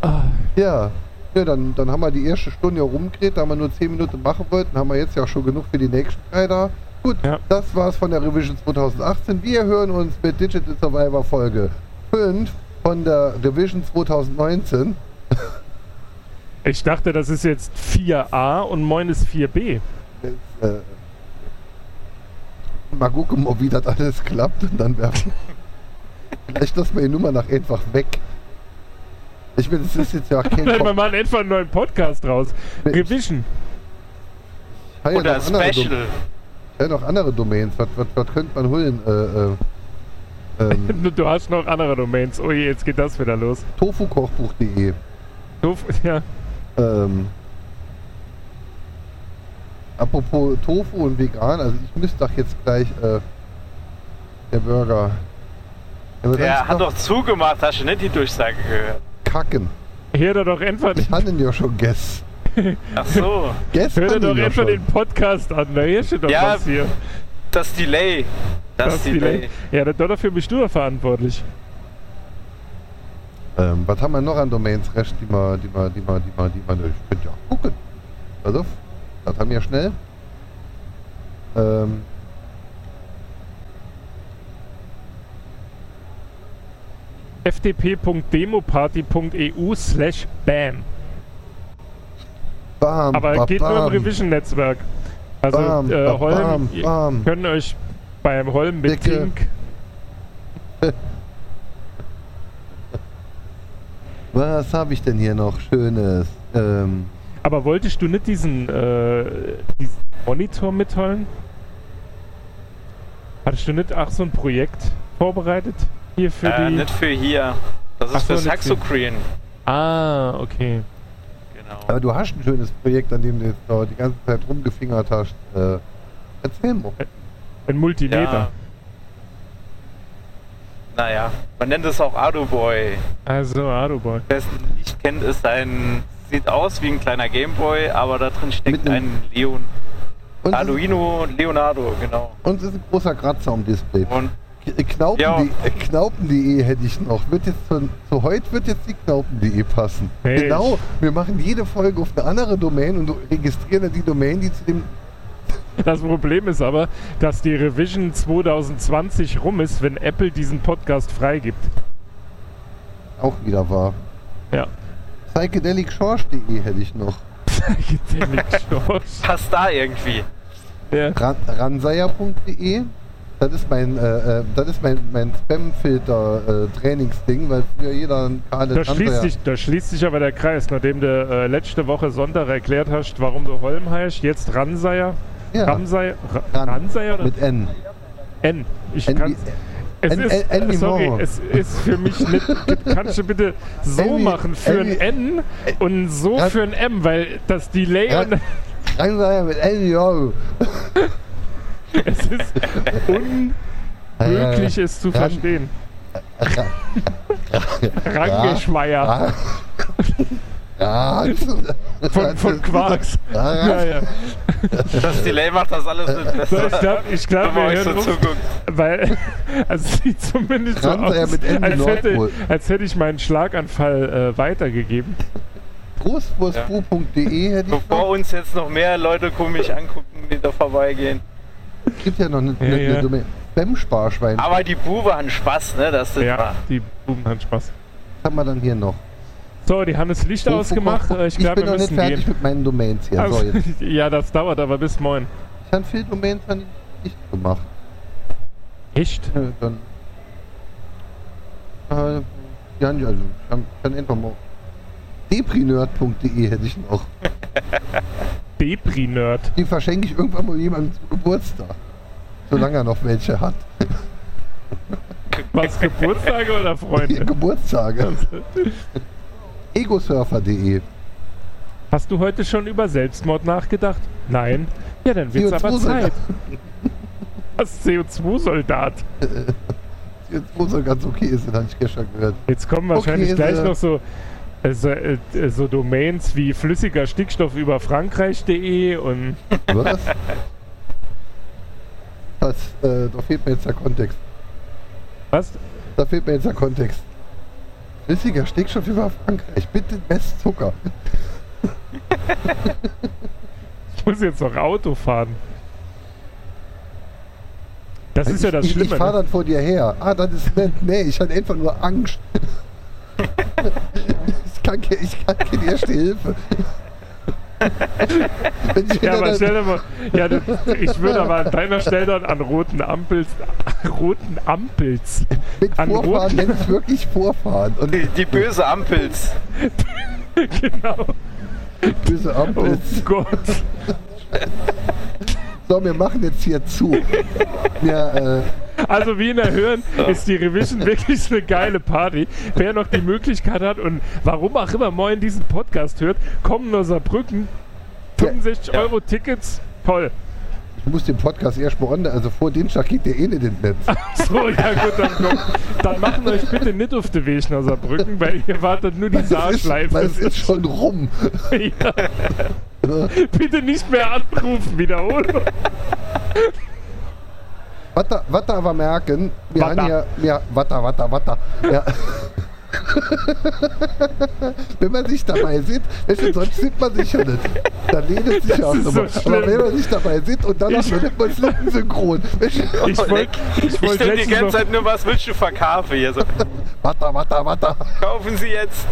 Ah, Ja. Ja, dann, dann haben wir die erste Stunde rumgedreht, da wir nur 10 Minuten machen wollten, haben wir jetzt ja schon genug für die nächsten drei da. Gut, Ja. das war's von der Revision 2018. Wir hören uns mit Digital Survivor Folge 5 von der Revision 2019. Ich dachte, das ist jetzt 4a und Moin ist 4b. Jetzt, äh, mal gucken, ob wie das alles klappt und dann werfen. Vielleicht lassen wir die Nummer nach einfach weg. Ich bin, es ist jetzt ja auch kein Nein, wir machen einfach einen neuen Podcast raus. Revision. Ja Oder noch andere Dom- Special. Ja, noch andere Domains. Was, was, was könnte man holen? Äh, äh, ähm, Du hast noch andere Domains. Oh je, jetzt geht das wieder los. tofukochbuch.de. Doof, ja. Ähm, apropos Tofu und vegan, also ich müsste doch jetzt gleich äh, der Burger Der sonst hat doch zugemacht, hast du nicht die Durchsage gehört? Kacken. Hört er doch einfach Ich den, hatte ihn ja schon Guess. Ach so, hört er hatte doch einfach schon. den Podcast an. Da hier steht doch Ja, was hier. das Delay. Das, Delay. Ja, da- dafür bist du doch verantwortlich. Ähm, was haben wir noch an Domains recht, die wir, die wir, die wir, die wir, die wir, ich könnte ja auch gucken. Pass auf, das haben wir schnell. Ähm, fdp.demoparty.eu slash bam. bam, Aber bam, geht nur im. Revision-Netzwerk. Also Bam, äh, bam, Holm, bam, bam. könnt euch beim Holm mit Dicke. Tink Was habe ich denn hier noch Schönes? Ähm, Aber wolltest du nicht diesen, äh, diesen Monitor mitholen? Hattest du nicht auch so ein Projekt vorbereitet hier für Äh, die? nicht für hier. Das ist so, für nicht für- Saxocreen. Ah, okay. Genau. aber du hast ein schönes Projekt, an dem du jetzt da die ganze Zeit rumgefingert hast. Äh, erzähl mal. Ein Multimeter. Ja. Naja, man nennt es auch Adoboy. Also, Adoboy. Wer es nicht kennt, ist ein. Sieht aus wie ein kleiner Gameboy, aber da drin steckt Mit ein Leon. Und Arduino Leonardo, genau. und es ist ein großer Kratzer am Display. Und K- Knaupen.de Ja. äh, Knaupen.de hätte ich noch. Wird jetzt zu, zu heute wird jetzt die Knaupen.de passen. Hey, genau. Wir machen jede Folge auf eine andere Domain und registrieren dann die Domain, die zu dem Das Problem ist aber, dass die Revision 2020 rum ist, wenn Apple diesen Podcast freigibt. auch wieder war. Ja. Psychedelicshorsch.de hätte ich noch. Psychedelic Shores. passt da irgendwie. ja. Ran, Ranseier.de das ist mein, äh, äh, das ist mein, mein Spamfilter-Trainingsding, weil früher jeder ein Karl Da schließt, sich, da schließt sich aber der Kreis, nachdem du äh, letzte Woche Sonntag erklärt hast, warum du Holm heißt, jetzt Ranseier. Ja, Ranseier, Ra Ran. Ranseier oder mit N. N? Ich N kann es N- ist, N- sorry, es ist für mich nicht. Kannst du bitte so N machen für ein N und so für ein M, weil das Delay Ran- und Ranseier mit N, ja. es ist unmöglich, es zu Ran- verstehen. Rangeschmeier. Ja, von, von Quarks. Ja, Ja, ja. Das Delay macht das alles nicht So, besser. ich glaube, ich glaub, wir so hören auf, zuguckt. weil also es sieht zumindest so Ranseier aus, als hätte, als hätte ich meinen Schlaganfall äh, weitergegeben. Großwurstbu.de hätte ich Bevor uns jetzt noch mehr Leute komisch angucken, die da vorbeigehen. Gibt ja noch eine, Ja, eine, ja. eine Domain. Spam-Sparschwein. Was Aber die Bube hat Spaß, ne? Das Ja, wahr. die Buben haben Spaß. haben wir dann hier noch? So, die haben das Licht wo- ausgemacht. wo- Äh, Ich ich glaube, bin wir noch nicht müssen fertig gehen. mit meinen Domains hier. Also, So, ja, das dauert aber bis morgen. Ich habe viele Domains dann nicht gemacht. Echt? Nö, Dann. Äh, ja, also, ich kann, kann einfach mal. Deprinerd.de hätte ich noch. Depri-Nerd. Die verschenke ich irgendwann mal jemandem zum Geburtstag. Solange er noch welche hat. Was, Geburtstage oder Freunde? Geburtstage. Egosurfer.de. Hast du heute schon über Selbstmord nachgedacht? Nein? Ja, dann wird's aber CO2-Soldat. Zeit. Was CO2-Soldat? Jetzt, wo so ganz okay ist, habe ich gestern gehört. Jetzt kommen wahrscheinlich Okay, gleich äh, noch so, äh, so, äh, so Domains wie flüssiger Stickstoff über Frankreich.de und Was? Das, äh, da fehlt mir jetzt der Kontext. was? Da fehlt mir jetzt der Kontext. Flüssiger Stickstoff über Frankreich. Bitte Best Zucker. Ich muss jetzt noch Auto fahren. Das ist ja das ich, Ich Schlimme. fahre ne? dann vor dir her. Ah, das ist nett. Nee, ich hatte einfach nur Angst. ich, kann, ich kann keine erste Hilfe. Wenn ich Ja, aber stell dir mal, ja, das, ich würde aber an deiner Stelle dann an roten Ampels, roten Ampels, mit an Vorfahren nenne ich wirklich Vorfahren. Und Die, die böse Ampels. genau. böse Oh Ampel. Gott. So, wir machen jetzt hier zu. Ja, äh, Also wie in der Hören ist die Revision wirklich eine geile Party. Wer noch die Möglichkeit hat und warum auch immer moin diesen Podcast hört, kommen nur Saarbrücken. 65 Ja. Euro Tickets, toll. Ich muss den Podcast erst online, also vor Dienstag geht der eh nicht ins Netz. So, ja gut, dann, komm. dann machen euch bitte nicht auf die Weg nach Saarbrücken, weil ihr wartet nur die Saarschleife. weil es ist schon rum. ja. Bitte nicht mehr anrufen, wiederholen. Was da aber merken, wir haben ja, ja, watter, watter, watter. Ja. wenn man sich dabei sieht, weißt du, sonst sieht man sich ja nicht. Dann redet sich ja auch ist so. Aber wenn man sich dabei sieht und dann Ich- noch nimmt man Lippen synchron. Weißt du, Ich wollte ich Ich wollt denke die ganze noch, Zeit nur, was willst du verkaufen hier? So, watter, watter, watter. kaufen Sie jetzt.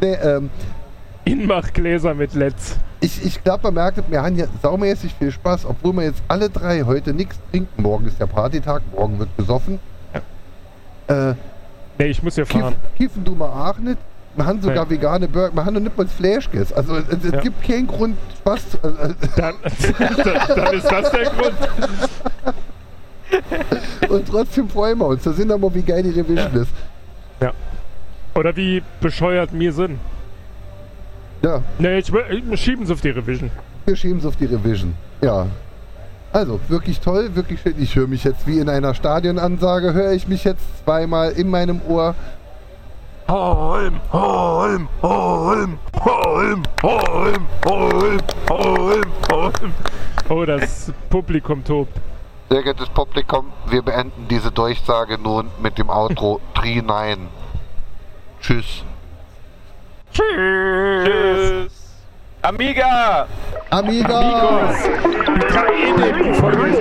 Nee, ähm, Inmachgläser mit Let's. ich, ich glaube, man merkt, wir haben ja saumäßig viel Spaß, obwohl wir jetzt alle drei heute nichts trinken. Morgen ist der Partytag, morgen wird besoffen. Äh, Nee, ich muss ja fahren. kiffen du mal auch nicht. Wir haben sogar Nee. vegane Burger, wir haben noch nicht mal das Fleisch gegessen. Also es, es Ja. gibt keinen Grund, Spaß zu, äh, Dann, dann ist das der Grund. und trotzdem freuen wir uns. Da sind wir mal, wie geil die Revision ist. Oder wie bescheuert wir sind. Ja, will- wir schieben es auf die Revision. wir schieben es auf die Revision. Ja. Also, wirklich toll, wirklich schön. Ich höre mich jetzt wie in einer Stadionansage, höre ich mich jetzt zweimal in meinem Ohr. Holm, Holm, Holm, Holm, Holm, Holm, Holm, Holm. Oh, das Publikum tobt. Sehr geehrtes Publikum, wir beenden diese Durchsage nun mit dem Outro 3-9. Tschüss. Tschüss. Amiga! Amiga! Amigos. Die drei, die Amigos.